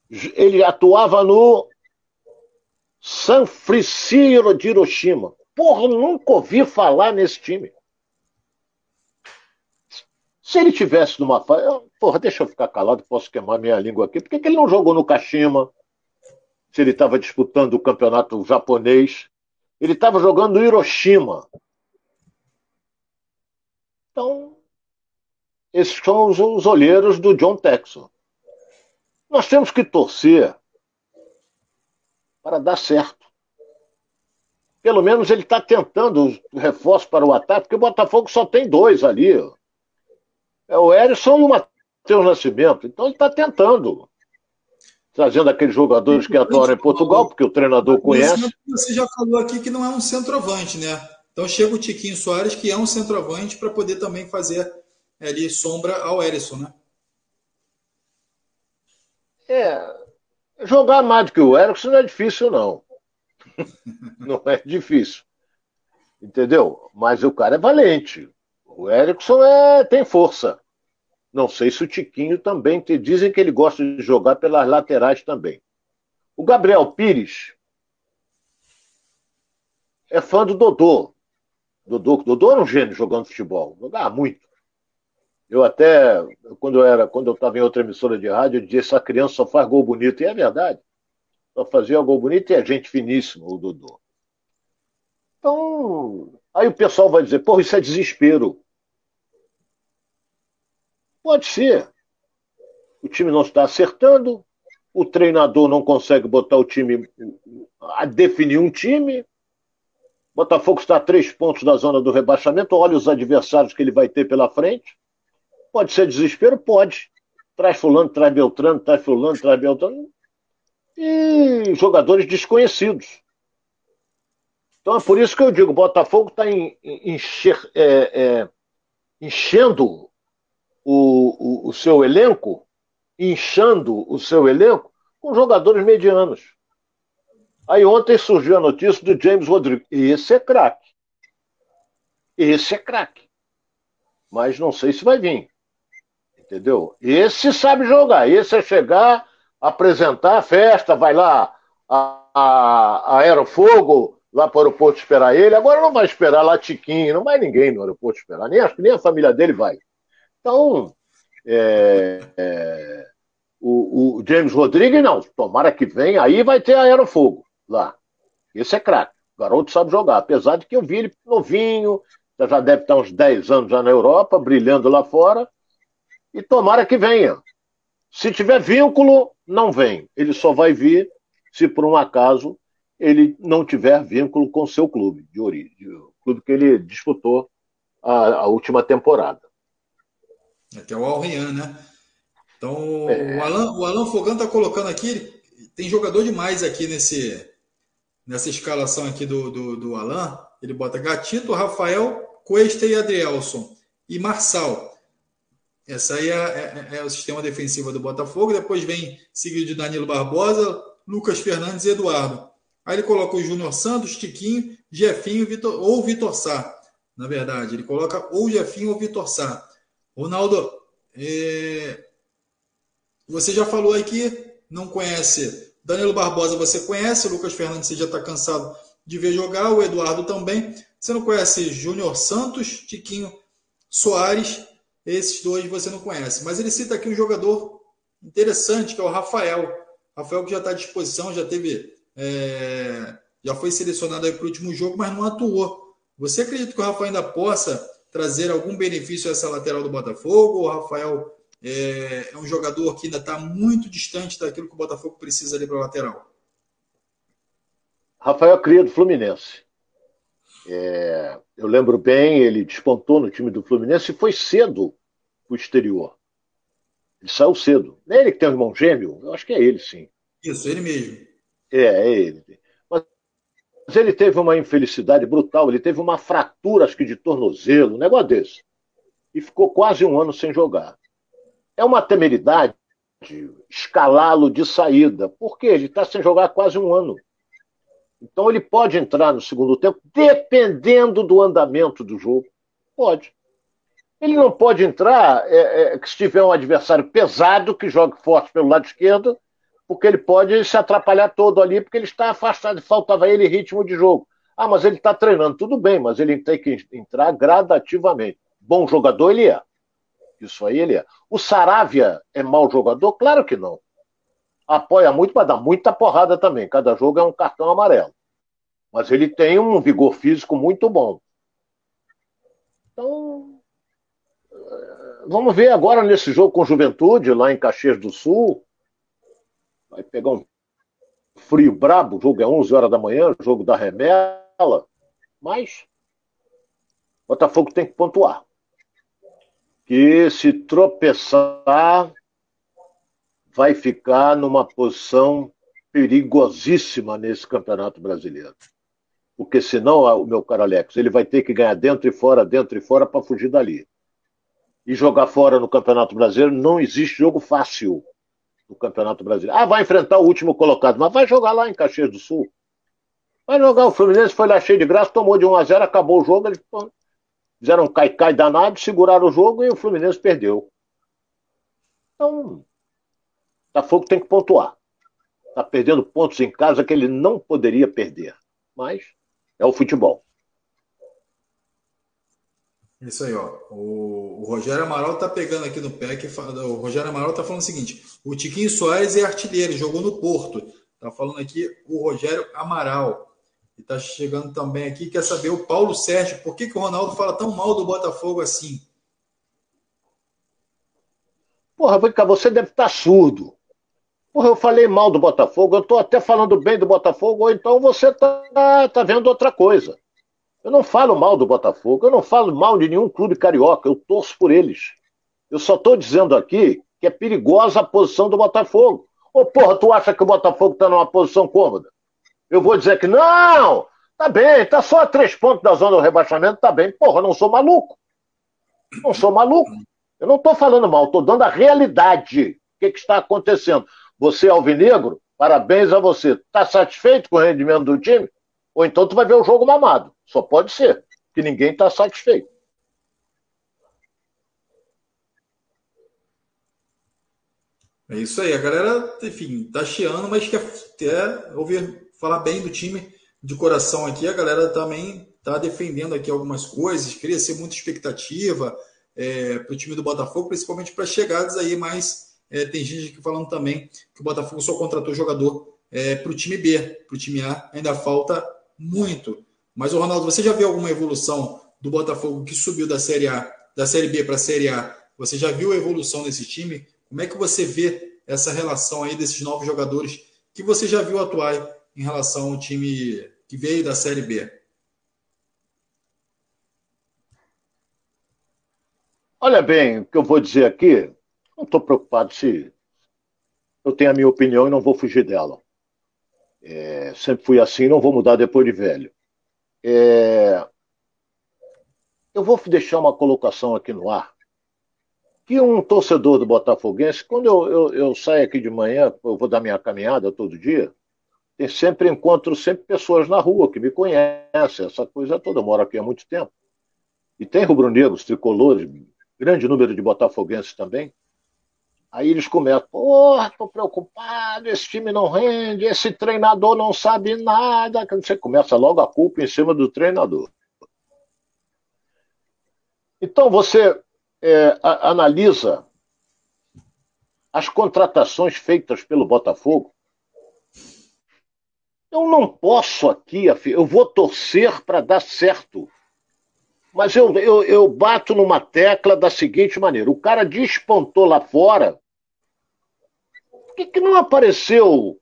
Ele atuava no San Francisco de Hiroshima. Porra, nunca ouvi falar nesse time. Se ele tivesse numa fase. Porra, deixa eu ficar calado, posso queimar minha língua aqui. Por que, que ele não jogou no Kashima? Se ele estava disputando o campeonato japonês. Ele estava jogando no Hiroshima. Então, esses são os, os olheiros do John Texon. Nós temos que torcer para dar certo. Pelo menos ele está tentando reforço para o ataque, porque o Botafogo só tem dois ali. É o Erisson e o Matheus Nascimento. Então ele está tentando. Trazendo aqueles jogadores que atuaram em Portugal, porque o treinador conhece. Você já falou aqui que não é um centroavante, né? Então chega o Tiquinho Soares, que é um centroavante, para poder também fazer ali sombra ao Erisson, né? É. Jogar mais do que o Erisson não é difícil, não. não é difícil. Entendeu? Mas o cara é valente. O Erickson é, tem força. Não sei se o Tiquinho também. Te, dizem que ele gosta de jogar pelas laterais também. O Gabriel Pires é fã do Dodô. Dodô, Dodô era um gênio jogando futebol, jogava muito. Eu até, quando eu quando eu estava em outra emissora de rádio, eu dizia, essa criança só faz gol bonito, e é verdade. Só fazia gol bonito e é gente finíssima, o Dodô. Então, aí o pessoal vai dizer, porra, isso é desespero. Pode ser. O time não está acertando, o treinador não consegue botar o time a definir um time, Botafogo está a três pontos da zona do rebaixamento. Olha os adversários que ele vai ter pela frente. Pode ser desespero? Pode. Traz Fulano, traz Beltrano, traz Fulano, traz Beltrano. E jogadores desconhecidos. Então é por isso que eu digo: Botafogo está encher, é, é, enchendo o, o, o seu elenco, inchando o seu elenco com jogadores medianos. Aí ontem surgiu a notícia do James Rodrigues. Esse é craque. Esse é craque. Mas não sei se vai vir. Entendeu? Esse sabe jogar. Esse é chegar, apresentar a festa, vai lá a, a, a Aerofogo, lá para o aeroporto esperar ele. Agora não vai esperar lá Tiquinho, não vai ninguém no aeroporto esperar. Nem, que nem a família dele vai. Então, é, é, o, o, James Rodrigues, não. Tomara que venha, aí vai ter Aerofogo lá. Esse é craque. O garoto sabe jogar. Apesar de que eu vi ele novinho, já deve estar uns 10 anos já na Europa, brilhando lá fora. E tomara que venha. Se tiver vínculo, não vem. Ele só vai vir se por um acaso ele não tiver vínculo com seu clube de origem, o clube que ele disputou a, a última temporada. Até o Alrian, né? Então, é... o, Alan, o Alan Fogan está colocando aqui, tem jogador demais aqui nesse, nessa escalação aqui do, do, do Alan, ele bota Gatito, Rafael, Cuesta e Adrielson. E Marçal. Essa aí é, é, é, o sistema defensivo do Botafogo. Depois vem seguido de Danilo Barbosa, Lucas Fernandes e Eduardo. Aí ele coloca o Júnior Santos, Tiquinho, Jefinho Vitor, ou Vitor Sá. Na verdade, ele coloca ou Jefinho ou Vitor Sá. Ronaldo, é... você já falou aí que não conhece Danilo Barbosa você conhece, Lucas Fernandes você já está cansado de ver jogar, o Eduardo também. Você não conhece Júnior Santos, Tiquinho Soares, esses dois você não conhece. Mas ele cita aqui um jogador interessante, que é o Rafael. Rafael que já está à disposição, já teve. É... já foi selecionado para o último jogo, mas não atuou. Você acredita que o Rafael ainda possa trazer algum benefício a essa lateral do Botafogo? O Rafael é, é um jogador que ainda está muito distante daquilo que o Botafogo precisa ali para a lateral. Rafael Cria do Fluminense. É, eu lembro bem, ele despontou no time do Fluminense e foi cedo para o exterior. Ele saiu cedo. Não é ele que tem um irmão gêmeo? Eu acho que é ele, sim. Isso, ele mesmo. É, é ele. Mas, mas ele teve uma infelicidade brutal. Ele teve uma fratura, acho que de tornozelo, um negócio desse. E ficou quase um ano sem jogar. É uma temeridade escalá-lo de saída, porque ele está sem jogar quase um ano. Então ele pode entrar no segundo tempo, dependendo do andamento do jogo. Pode. Ele não pode entrar é, é, se tiver um adversário pesado que jogue forte pelo lado esquerdo, porque ele pode se atrapalhar todo ali, porque ele está afastado, faltava ele ritmo de jogo. Ah, mas ele está treinando, tudo bem, mas ele tem que entrar gradativamente. Bom jogador ele é. Isso aí ele é. O Saravia é mau jogador? Claro que não. Apoia muito, mas dá muita porrada também. Cada jogo é um cartão amarelo. Mas ele tem um vigor físico muito bom. Então, vamos ver agora nesse jogo com Juventude, lá em Caxias do Sul. Vai pegar um frio brabo, o jogo é 11 horas da manhã, jogo da remela. Mas Botafogo tem que pontuar. Que se tropeçar, vai ficar numa posição perigosíssima nesse Campeonato Brasileiro porque senão, o meu caro Alex, ele vai ter que ganhar dentro e fora, dentro e fora para fugir dali. E jogar fora no Campeonato Brasileiro não existe jogo fácil no Campeonato Brasileiro. Ah, vai enfrentar o último colocado, mas vai jogar lá em Caxias do Sul. Vai jogar o Fluminense, foi lá cheio de graça, tomou de 1 a 0 acabou o jogo, eles fizeram um cai-cai danado, seguraram o jogo e o Fluminense perdeu. Então, Botafogo tem que pontuar. Está perdendo pontos em casa que ele não poderia perder. Mas é o futebol. Isso aí, ó. O, o Rogério Amaral tá pegando aqui no pé que fala, o Rogério Amaral tá falando o seguinte: o Tiquinho Soares é artilheiro, jogou no Porto. Tá falando aqui o Rogério Amaral. E tá chegando também aqui, quer saber o Paulo Sérgio, por que, que o Ronaldo fala tão mal do Botafogo assim? Porra, você deve estar tá surdo. Porra, eu falei mal do Botafogo, eu estou até falando bem do Botafogo, ou então você está tá vendo outra coisa. Eu não falo mal do Botafogo, eu não falo mal de nenhum clube carioca, eu torço por eles. Eu só estou dizendo aqui que é perigosa a posição do Botafogo. Ô, porra, tu acha que o Botafogo está numa posição cômoda? Eu vou dizer que não! Tá bem, tá só a três pontos da zona do rebaixamento, tá bem. Porra, eu não sou maluco. Não sou maluco. Eu não estou falando mal, estou dando a realidade. O que, que está acontecendo? Você, Alvinegro, parabéns a você. Está satisfeito com o rendimento do time? Ou então tu vai ver o jogo mamado. Só pode ser, que ninguém está satisfeito. É isso aí, a galera, enfim, tá chiando, mas quer, quer ouvir falar bem do time de coração aqui. A galera também tá defendendo aqui algumas coisas, cria ser muita expectativa é, para o time do Botafogo, principalmente para chegadas aí mais é, tem gente aqui falando também que o Botafogo só contratou jogador é, para o time B, para o time A ainda falta muito. Mas, o Ronaldo, você já viu alguma evolução do Botafogo que subiu da Série A, da Série B para a Série A? Você já viu a evolução desse time? Como é que você vê essa relação aí desses novos jogadores que você já viu atuar em relação ao time que veio da Série B? Olha bem, o que eu vou dizer aqui não estou preocupado se eu tenho a minha opinião e não vou fugir dela. É, sempre fui assim, não vou mudar depois de velho. É, eu vou deixar uma colocação aqui no ar. Que um torcedor do Botafoguense, quando eu, eu, eu saio aqui de manhã, eu vou dar minha caminhada todo dia, sempre encontro sempre pessoas na rua que me conhecem, essa coisa toda. Eu moro aqui há muito tempo. E tem rubro-negros, tricolores, grande número de botafoguenses também. Aí eles começam, porra, tô preocupado, esse time não rende, esse treinador não sabe nada. Você começa logo a culpa em cima do treinador. Então você é, a, analisa as contratações feitas pelo Botafogo. Eu não posso aqui, eu vou torcer para dar certo. Mas eu, eu, eu bato numa tecla da seguinte maneira: o cara despontou lá fora. Por que, que não apareceu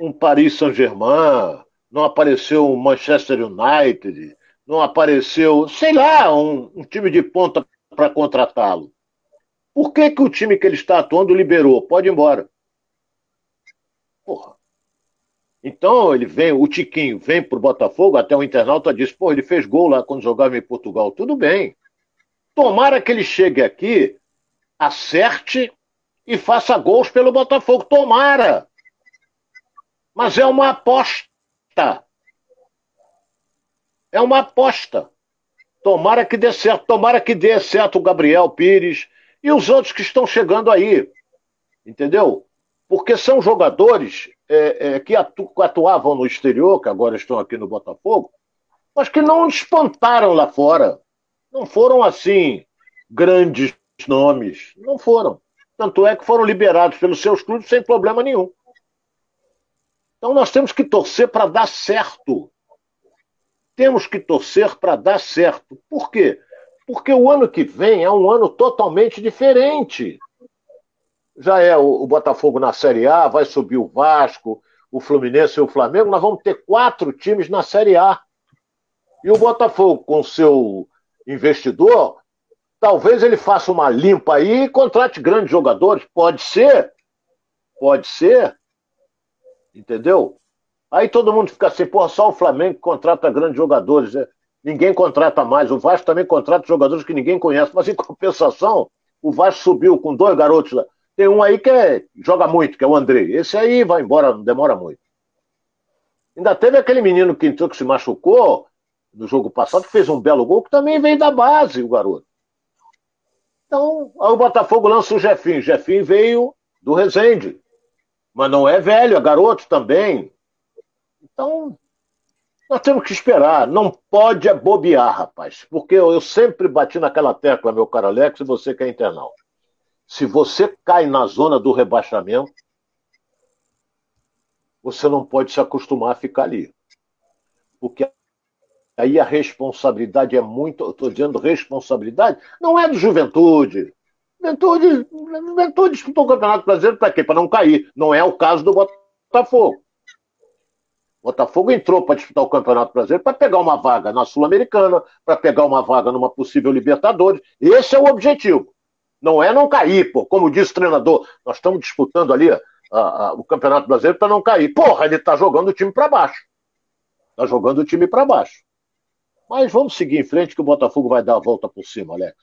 um Paris Saint-Germain? Não apareceu um Manchester United? Não apareceu, sei lá, um, um time de ponta para contratá-lo? Por que, que o time que ele está atuando liberou? Pode ir embora. Porra. Então ele vem, o Tiquinho vem para o Botafogo, até o internauta disse, pô, ele fez gol lá quando jogava em Portugal. Tudo bem. Tomara que ele chegue aqui, acerte e faça gols pelo Botafogo. Tomara. Mas é uma aposta. É uma aposta. Tomara que dê certo, tomara que dê certo o Gabriel Pires e os outros que estão chegando aí. Entendeu? Porque são jogadores é, é, que atu atuavam no exterior, que agora estão aqui no Botafogo, mas que não despontaram lá fora. Não foram assim grandes nomes. Não foram. Tanto é que foram liberados pelos seus clubes sem problema nenhum. Então nós temos que torcer para dar certo. Temos que torcer para dar certo. Por quê? Porque o ano que vem é um ano totalmente diferente. Já é o, o Botafogo na Série A, vai subir o Vasco, o Fluminense e o Flamengo. Nós vamos ter quatro times na Série A. E o Botafogo, com seu investidor, talvez ele faça uma limpa aí e contrate grandes jogadores. Pode ser. Pode ser. Entendeu? Aí todo mundo fica assim, porra, só o Flamengo contrata grandes jogadores. Né? Ninguém contrata mais. O Vasco também contrata jogadores que ninguém conhece. Mas em compensação, o Vasco subiu com dois garotos. Tem um aí que é, joga muito, que é o Andrei. Esse aí vai embora, não demora muito. Ainda teve aquele menino que entrou que se machucou no jogo passado, que fez um belo gol, que também veio da base, o garoto. Então, aí o Botafogo lança o Jefinho. Jefinho veio do Resende. Mas não é velho, é garoto também. Então, nós temos que esperar. Não pode bobear, rapaz. Porque eu, sempre bati naquela tecla, meu caro Alex, e você que é internal. Se você cai na zona do rebaixamento, você não pode se acostumar a ficar ali. Porque aí a responsabilidade é muito. Estou dizendo responsabilidade, não é do juventude. Juventude, juventude disputou o Campeonato Brasileiro para quê? Para não cair. Não é o caso do Botafogo. O Botafogo entrou para disputar o Campeonato Brasileiro para pegar uma vaga na Sul-Americana, para pegar uma vaga numa possível Libertadores. Esse é o objetivo. Não é não cair, pô. Como disse o treinador, nós estamos disputando ali a, a, o Campeonato Brasileiro para não cair. Porra, ele está jogando o time para baixo. Está jogando o time para baixo. Mas vamos seguir em frente que o Botafogo vai dar a volta por cima, Alex.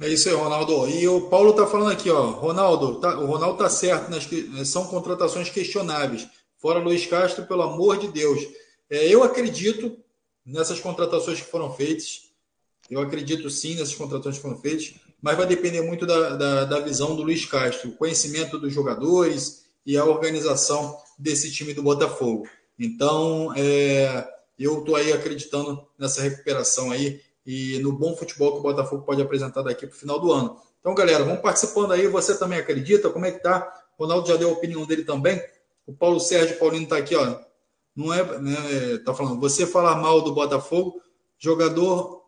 É isso aí, Ronaldo. E o Paulo está falando aqui, ó. Ronaldo, tá, o Ronaldo tá certo, nas, são contratações questionáveis. Fora Luiz Castro, pelo amor de Deus. É, eu acredito nessas contratações que foram feitas. Eu acredito sim nessas contratações que foram feitas, mas vai depender muito da, da, da visão do Luiz Castro, o conhecimento dos jogadores e a organização desse time do Botafogo. Então, é, eu estou aí acreditando nessa recuperação aí e no bom futebol que o Botafogo pode apresentar daqui para o final do ano. Então, galera, vamos participando aí. Você também acredita? Como é que tá? O Ronaldo já deu a opinião dele também. O Paulo Sérgio Paulino está aqui, ó. Não é, né, tá falando, você falar mal do Botafogo, jogador.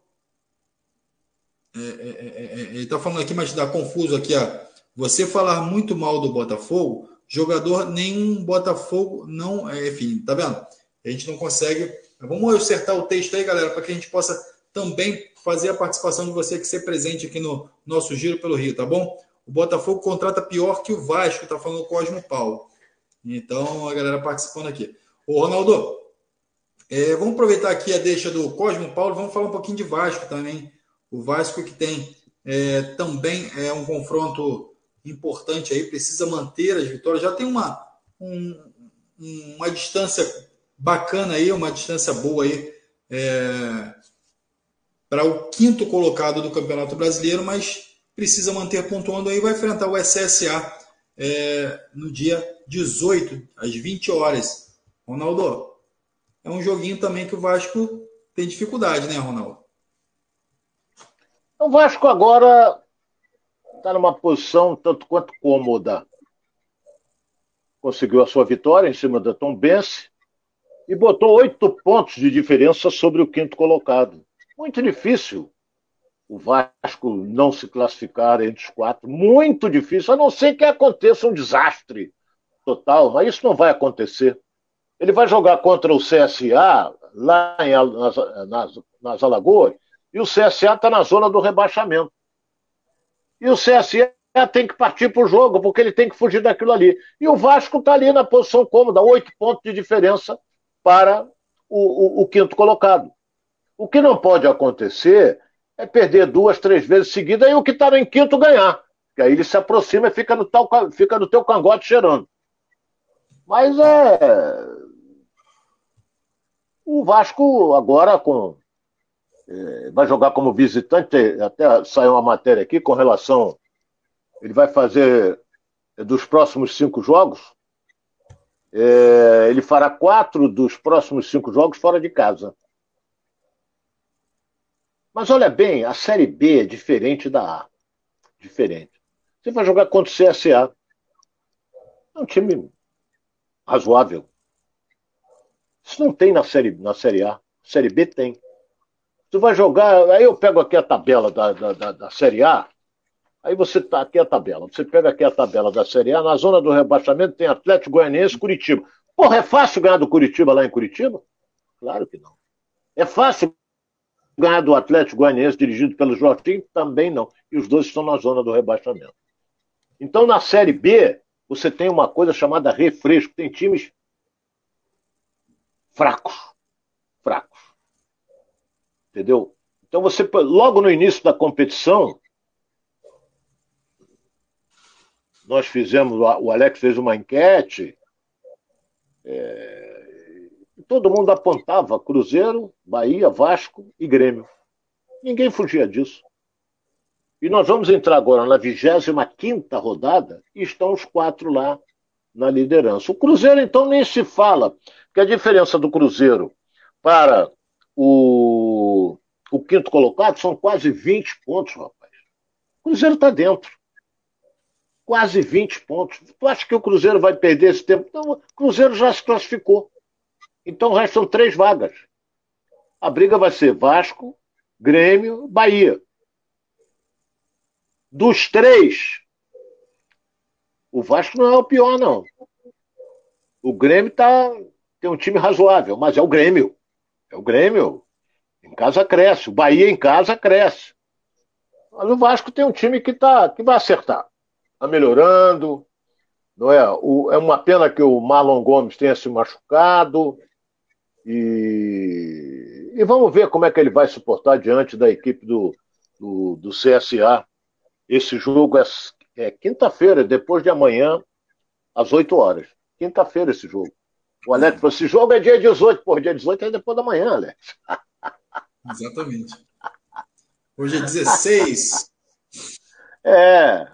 É, é, é, é ele está falando aqui, mas está confuso aqui, ó. Você falar muito mal do Botafogo, jogador nenhum Botafogo não. É, enfim, tá vendo? A gente não consegue Vamos acertar o texto aí, galera, para que a gente possa também fazer a participação de você que ser presente aqui no nosso Giro pelo Rio, tá bom? O Botafogo contrata pior que o Vasco, tá falando o Cosmo Paulo. Então, a galera participando aqui. Ô, Ronaldo, é, vamos aproveitar aqui a deixa do Cosmo Paulo, vamos falar um pouquinho de Vasco também. O Vasco que tem é, também é um confronto importante aí, precisa manter as vitórias. Já tem uma, um, uma distância bacana aí, uma distância boa aí é, para o quinto colocado do Campeonato Brasileiro, mas precisa manter pontuando aí, vai enfrentar o SSA é, no dia 18, às 20 horas. Ronaldo, é um joguinho também que o Vasco tem dificuldade, né, Ronaldo? O Vasco agora está numa posição tanto quanto cômoda. Conseguiu a sua vitória em cima da Tom Bense e botou oito pontos de diferença sobre o quinto colocado. Muito difícil o Vasco não se classificar entre os quatro. Muito difícil, a não ser que aconteça um desastre total, mas isso não vai acontecer. Ele vai jogar contra o CSA lá em, nas, nas, nas Alagoas e o CSA está na zona do rebaixamento. E o CSA tem que partir para o jogo, porque ele tem que fugir daquilo ali. E o Vasco está ali na posição cômoda, oito pontos de diferença para o, o, o quinto colocado. O que não pode acontecer é perder duas, três vezes seguidas e o que está em quinto ganhar. Que aí ele se aproxima e fica no, tal, fica no teu cangote cheirando. Mas é. O Vasco agora com. É, vai jogar como visitante. Até saiu uma matéria aqui com relação. Ele vai fazer dos próximos cinco jogos. É, ele fará quatro dos próximos cinco jogos fora de casa. Mas olha bem, a Série B é diferente da A. Diferente. Você vai jogar contra o CSA. É um time razoável. Isso não tem na Série, na série A. Série B tem. Tu vai jogar. Aí eu pego aqui a tabela da, da, da, da Série A. Aí você tá aqui a tabela. Você pega aqui a tabela da Série A. Na zona do rebaixamento tem Atlético Goianiense Curitiba. Porra, é fácil ganhar do Curitiba lá em Curitiba? Claro que não. É fácil ganhar do Atlético Goianiense dirigido pelo Jorginho? Também não. E os dois estão na zona do rebaixamento. Então, na Série B, você tem uma coisa chamada refresco. Tem times fracos. Fracos. Entendeu? Então, você, logo no início da competição, nós fizemos, o Alex fez uma enquete, é, todo mundo apontava Cruzeiro, Bahia, Vasco e Grêmio. Ninguém fugia disso. E nós vamos entrar agora na 25 rodada e estão os quatro lá na liderança. O Cruzeiro, então, nem se fala, que a diferença do Cruzeiro para o, o quinto colocado são quase 20 pontos, rapaz. O Cruzeiro está dentro. Quase 20 pontos. Tu acha que o Cruzeiro vai perder esse tempo? Não, o Cruzeiro já se classificou. Então restam três vagas. A briga vai ser Vasco, Grêmio, Bahia. Dos três, o Vasco não é o pior, não. O Grêmio tá, tem um time razoável, mas é o Grêmio. É o Grêmio. Em casa cresce. O Bahia em casa cresce. Mas o Vasco tem um time que, tá, que vai acertar. Está melhorando. Não é? O, é uma pena que o Marlon Gomes tenha se machucado. E, e vamos ver como é que ele vai suportar diante da equipe do, do, do CSA esse jogo é, é quinta-feira, depois de amanhã, às 8 horas. Quinta-feira esse jogo. O Alex falou: esse jogo é dia 18. Pô, dia 18 é depois da manhã, Alex. Exatamente. Hoje é 16. É.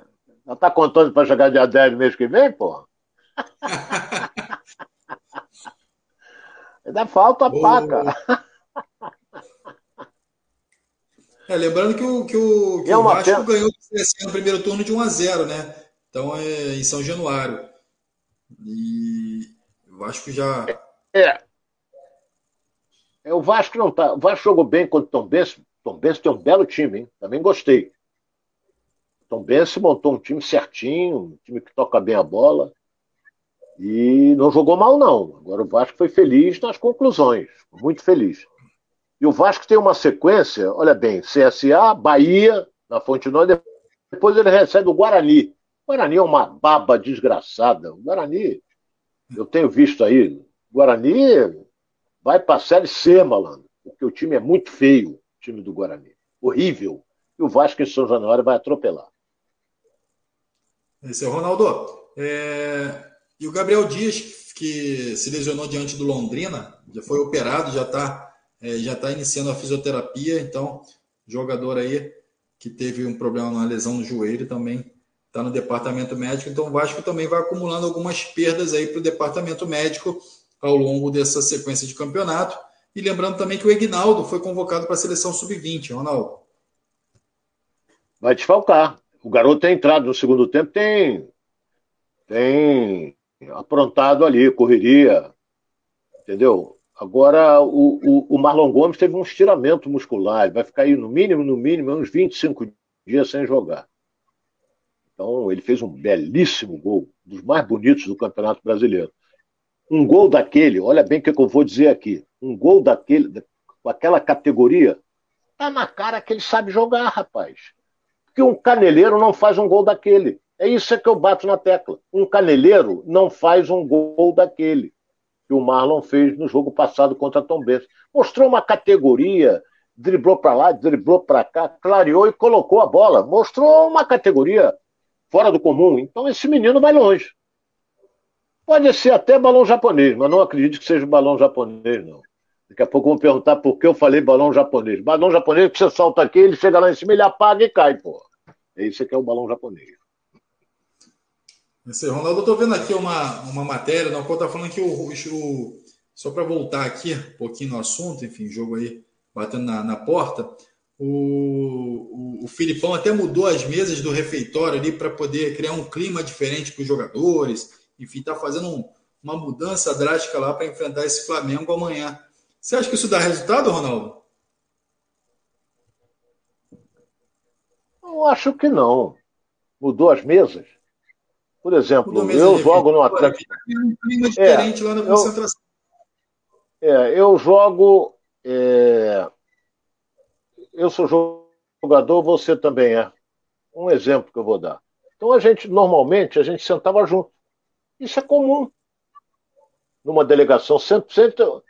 Já tá contando para chegar dia 10 mês que vem, pô? Ainda falta a paca. É, lembrando que o, que o, que é o Vasco pena. ganhou no primeiro turno de 1 a 0 né? Então é em São Januário. E o Vasco já. É. é o Vasco não tá. O Vasco jogou bem contra o Tom Benz. Tom Benz tem um belo time, hein? Também gostei. Tom Benz montou um time certinho, um time que toca bem a bola. E não jogou mal, não. Agora o Vasco foi feliz nas conclusões. Muito feliz. E o Vasco tem uma sequência, olha bem, CSA, Bahia, na Fonte Nova, depois ele recebe o Guarani. O Guarani é uma baba desgraçada. O Guarani, eu tenho visto aí, Guarani vai para a Série C, malandro, porque o time é muito feio, o time do Guarani. Horrível. E o Vasco em São Januário vai atropelar. Esse é o Ronaldo. É... E o Gabriel Dias, que se lesionou diante do Londrina, já foi operado, já está é, já está iniciando a fisioterapia, então jogador aí que teve um problema na lesão no joelho também está no departamento médico, então o Vasco também vai acumulando algumas perdas aí para o departamento médico ao longo dessa sequência de campeonato. E lembrando também que o Egnaldo foi convocado para a seleção sub-20, Ronaldo. Vai desfalcar. O garoto tem entrado no segundo tempo, tem, tem aprontado ali, correria, entendeu? Agora, o, o, o, Marlon Gomes teve um estiramento muscular, vai ficar aí no mínimo, no mínimo, uns 25 dias sem jogar. Então, ele fez um belíssimo gol, dos mais bonitos do Campeonato Brasileiro. Um gol daquele, olha bem o que, eu vou dizer aqui, um gol daquele, com aquela categoria, tá na cara que ele sabe jogar, rapaz. Porque um caneleiro não faz um gol daquele. É isso que eu bato na tecla. Um caneleiro não faz um gol daquele que o Marlon fez no jogo passado contra Tom Benz. Mostrou uma categoria, driblou para lá, driblou para cá, clareou e colocou a bola. Mostrou uma categoria fora do comum. Então esse menino vai longe. Pode ser até balão japonês, mas não acredito que seja balão japonês, não. Daqui a pouco vão perguntar por que eu falei balão japonês. Balão japonês que você solta aqui, ele chega lá em cima, ele apaga e cai, pô. É isso que é o balão japonês. Esse, Ronaldo, eu tô vendo aqui uma, uma matéria na qual tá falando que o, o só para voltar aqui um pouquinho no assunto, enfim, jogo aí batendo na, na porta, o, o, o, Filipão até mudou as mesas do refeitório ali para poder criar um clima diferente para os jogadores, enfim, tá fazendo um, uma mudança drástica lá para enfrentar esse Flamengo amanhã. Você acha que isso dá resultado, Ronaldo? Eu acho que não. Mudou as mesas. Por exemplo, eu jogo no Atlético. Um clima diferente é, lá na concentração. Eu, é, eu jogo. É, eu sou jogador, você também é. Um exemplo que eu vou dar. Então a gente, normalmente, a gente sentava junto. Isso é comum. Numa delegação 100%.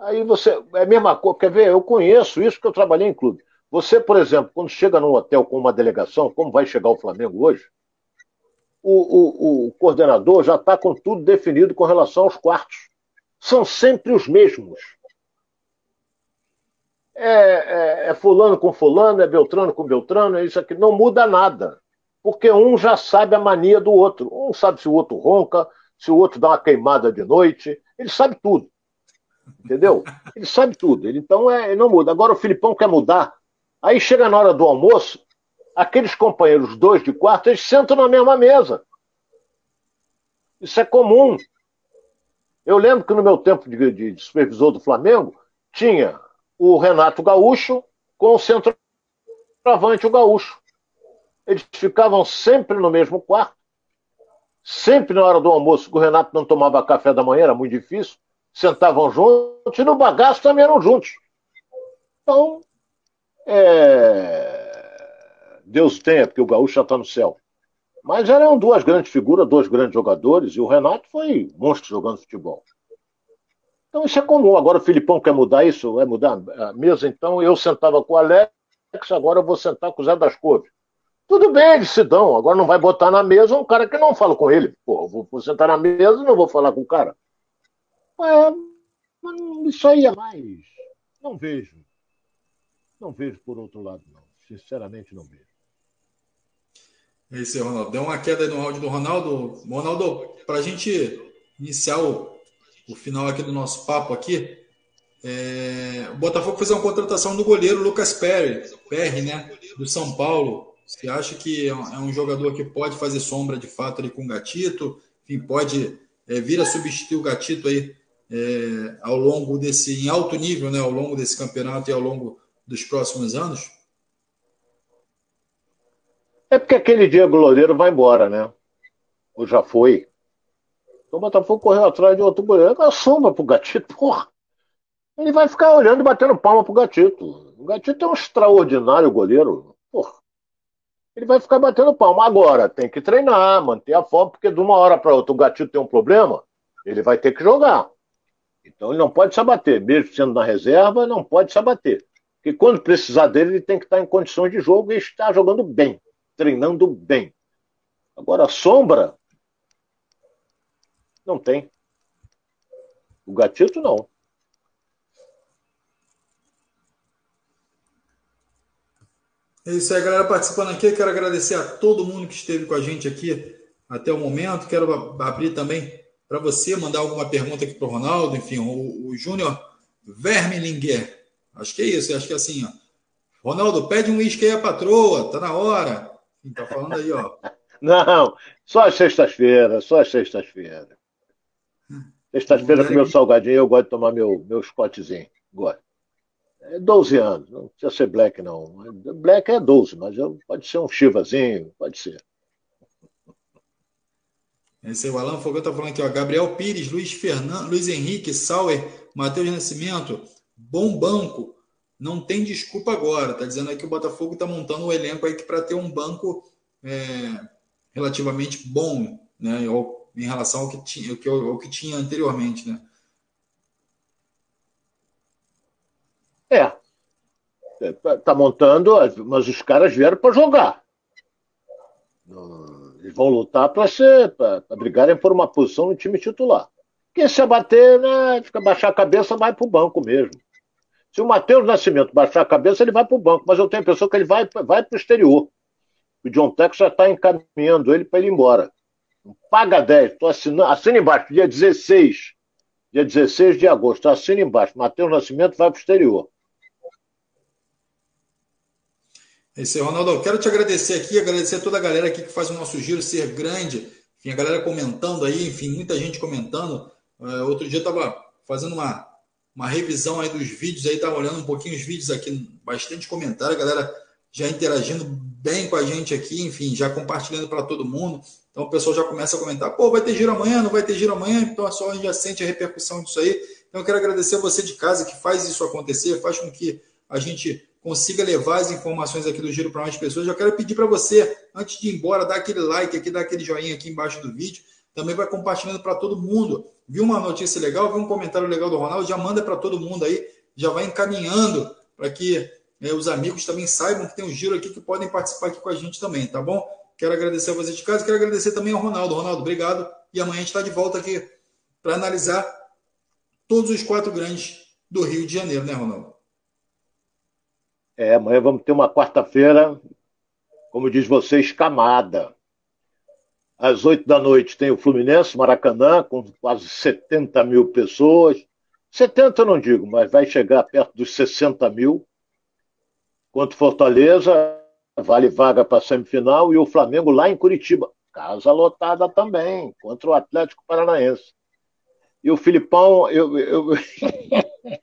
Aí você. É a mesma coisa. Quer ver? Eu conheço isso que eu trabalhei em clube. Você, por exemplo, quando chega num hotel com uma delegação, como vai chegar o Flamengo hoje, o, o, o coordenador já está com tudo definido com relação aos quartos. São sempre os mesmos. É, é, é, fulano com fulano, é Beltrano com Beltrano, é isso aqui. Não muda nada. Porque um já sabe a mania do outro. Um sabe se o outro ronca, se o outro dá uma queimada de noite. Ele sabe tudo. Entendeu? Ele sabe tudo. Ele, então é, ele não muda. Agora o Filipão quer mudar. Aí chega na hora do almoço, aqueles companheiros dois de quarto, eles sentam na mesma mesa. Isso é comum. Eu lembro que no meu tempo de, de supervisor do Flamengo, tinha o Renato Gaúcho com o centroavante, o Gaúcho. Eles ficavam sempre no mesmo quarto, sempre na hora do almoço, que o Renato não tomava café da manhã, era muito difícil, sentavam juntos, e no bagaço também eram juntos. Então, é... Deus tenha, porque o Gaúcho já está no céu. Mas eram duas grandes figuras, dois grandes jogadores, e o Renato foi monstro jogando futebol. Então isso é comum. Agora o Filipão quer mudar isso, vai mudar a mesa, então eu sentava com o Alex, agora eu vou sentar com o Zé das Couves. Tudo bem, eles se dão. Agora não vai botar na mesa um cara que não fala com ele. Pô, vou, sentar na mesa e não vou falar com o cara. É, isso aí é mais. Não vejo. Não vejo por outro lado, não. Sinceramente, não vejo. É isso aí, Ronaldo. Deu uma queda no áudio do Ronaldo. Ronaldo, para a gente iniciar o, o, final aqui do nosso papo aqui, é, o Botafogo fez uma contratação do goleiro Lucas Perry, Perry, né, do São Paulo. Você acha que é um, é jogador que pode fazer sombra de fato ali com o Gatito? Enfim, pode é, vir a substituir o Gatito aí é, ao longo desse, em alto nível, né, ao longo desse campeonato e ao longo dos próximos anos? É porque aquele dia goleiro vai embora, né? Ou já foi. Então o Botafogo correu atrás de outro goleiro. É sombra pro Gatito, porra. Ele vai ficar olhando e batendo palma pro Gatito. O Gatito é um extraordinário goleiro. Porra. Ele vai ficar batendo palma. Agora, tem que treinar, manter a forma, porque de uma hora para outra o Gatito tem um problema, ele vai ter que jogar. Então ele não pode se abater. Mesmo sendo na reserva, não pode se abater. Porque quando precisar dele, ele tem que estar em condições de jogo e estar jogando bem treinando bem. Agora, sombra, não tem. O gatito, não. É isso aí, galera participando aqui. Quero agradecer a todo mundo que esteve com a gente aqui até o momento. Quero abrir também para você mandar alguma pergunta aqui para o Ronaldo. Enfim, o, o Júnior Vermelinger. Acho que é isso, acho que é assim, ó. Ronaldo, pede um uísque aí a patroa, tá na hora. Quem tá falando aí, ó. Não, só as sextas-feiras, só as sextas-feiras. Sexta-feira com meu salgadinho, eu gosto de tomar meu, meu Scottzinho. Gosto. É 12 anos, não precisa ser black, não. Black é 12, mas pode ser um chivazinho, pode ser. Esse é o Alan Fogão tá falando aqui, ó. Gabriel Pires, Luiz Fernando, Luiz Henrique, Sauer, Matheus Nascimento, bom banco não tem desculpa agora. Está dizendo aí que o Botafogo está montando um elenco aí para ter um banco é, relativamente bom, né? Em relação ao que tinha, ao que tinha anteriormente, né? É. Está montando, mas os caras vieram para jogar. Eles vão lutar para ser, para brigarem por uma posição no time titular. Porque se abater, né, fica baixar a cabeça, vai para o banco mesmo. Se o Matheus Nascimento baixar a cabeça, ele vai para o banco, mas eu tenho a impressão que ele vai, vai para o exterior. O John Tex já está encaminhando ele para ele ir embora. Paga 10, tô assinando, assina embaixo, dia 16. Dia 16 de agosto, assina embaixo. Matheus Nascimento vai para o exterior. É isso aí, Ronaldo. Eu quero te agradecer aqui, agradecer a toda a galera aqui que faz o nosso giro ser grande. Enfim, a galera comentando aí, enfim, muita gente comentando. Uh, outro dia eu estava fazendo uma, uma revisão aí dos vídeos, aí estava olhando um pouquinho os vídeos aqui, bastante comentário, a galera já interagindo bem com a gente aqui, enfim, já compartilhando para todo mundo. Então o pessoal já começa a comentar, pô, vai ter giro amanhã, não vai ter giro amanhã, então só a gente já sente a repercussão disso aí. Então eu quero agradecer a você de casa que faz isso acontecer, faz com que a gente consiga levar as informações aqui do Giro para mais pessoas. Já quero pedir para você, antes de ir embora, dar aquele like aqui, dar aquele joinha aqui embaixo do vídeo. Também vai compartilhando para todo mundo. Viu uma notícia legal, viu um comentário legal do Ronaldo, já manda para todo mundo aí, já vai encaminhando para que né, os amigos também saibam que tem um giro aqui que podem participar aqui com a gente também, tá bom? Quero agradecer a você de casa, quero agradecer também ao Ronaldo. Ronaldo, obrigado. E amanhã a gente está de volta aqui para analisar todos os quatro grandes do Rio de Janeiro, né, Ronaldo? É, amanhã vamos ter uma quarta-feira, como diz você, escamada. Às oito da noite tem o Fluminense, Maracanã, com quase 70 mil pessoas. 70 eu não digo, mas vai chegar perto dos 60 mil. Quanto Fortaleza, vale vaga para semifinal. E o Flamengo lá em Curitiba, casa lotada também, contra o Atlético Paranaense. E o Filipão, eu, eu,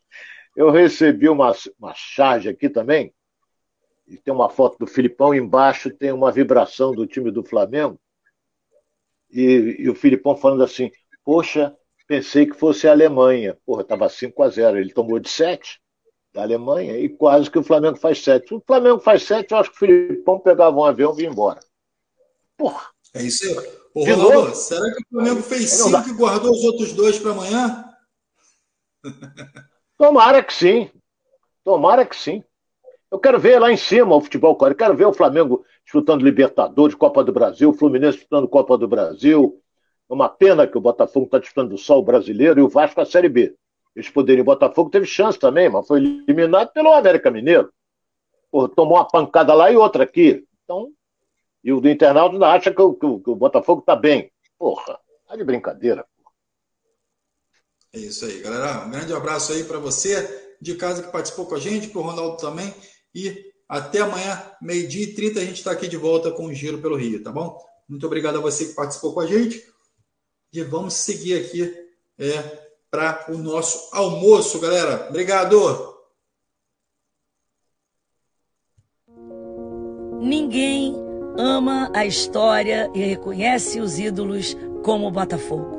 Eu recebi uma, uma charge aqui também, e tem uma foto do Filipão, embaixo tem uma vibração do time do Flamengo, e, e o Filipão falando assim, poxa, pensei que fosse a Alemanha. Porra, estava 5 a 0 ele tomou de 7 da Alemanha, e quase que o Flamengo faz 7. Se o Flamengo faz 7, eu acho que o Filipão pegava um avião e ia embora. Porra. É isso aí. Ô, Ronaldo, será que o Flamengo fez 5 e guardou os outros dois para amanhã? Tomara que sim. Tomara que sim. Eu quero ver lá em cima o futebol Eu quero ver o Flamengo disputando Libertadores, Copa do Brasil, o Fluminense disputando Copa do Brasil. É uma pena que o Botafogo está disputando só o brasileiro e o Vasco a Série B. Eles poderiam. O Botafogo teve chance também, mas foi eliminado pelo América Mineiro. Porra, tomou uma pancada lá e outra aqui. Então, e o do internauta ainda acha que o, que o, que o Botafogo está bem. Porra, tá de brincadeira. É isso aí, galera. Um grande abraço aí para você de casa que participou com a gente, para o Ronaldo também. E até amanhã, meio-dia e 30, a gente está aqui de volta com o Giro pelo Rio, tá bom? Muito obrigado a você que participou com a gente. E vamos seguir aqui é, para o nosso almoço, galera. Obrigado! Ninguém ama a história e reconhece os ídolos como o Botafogo.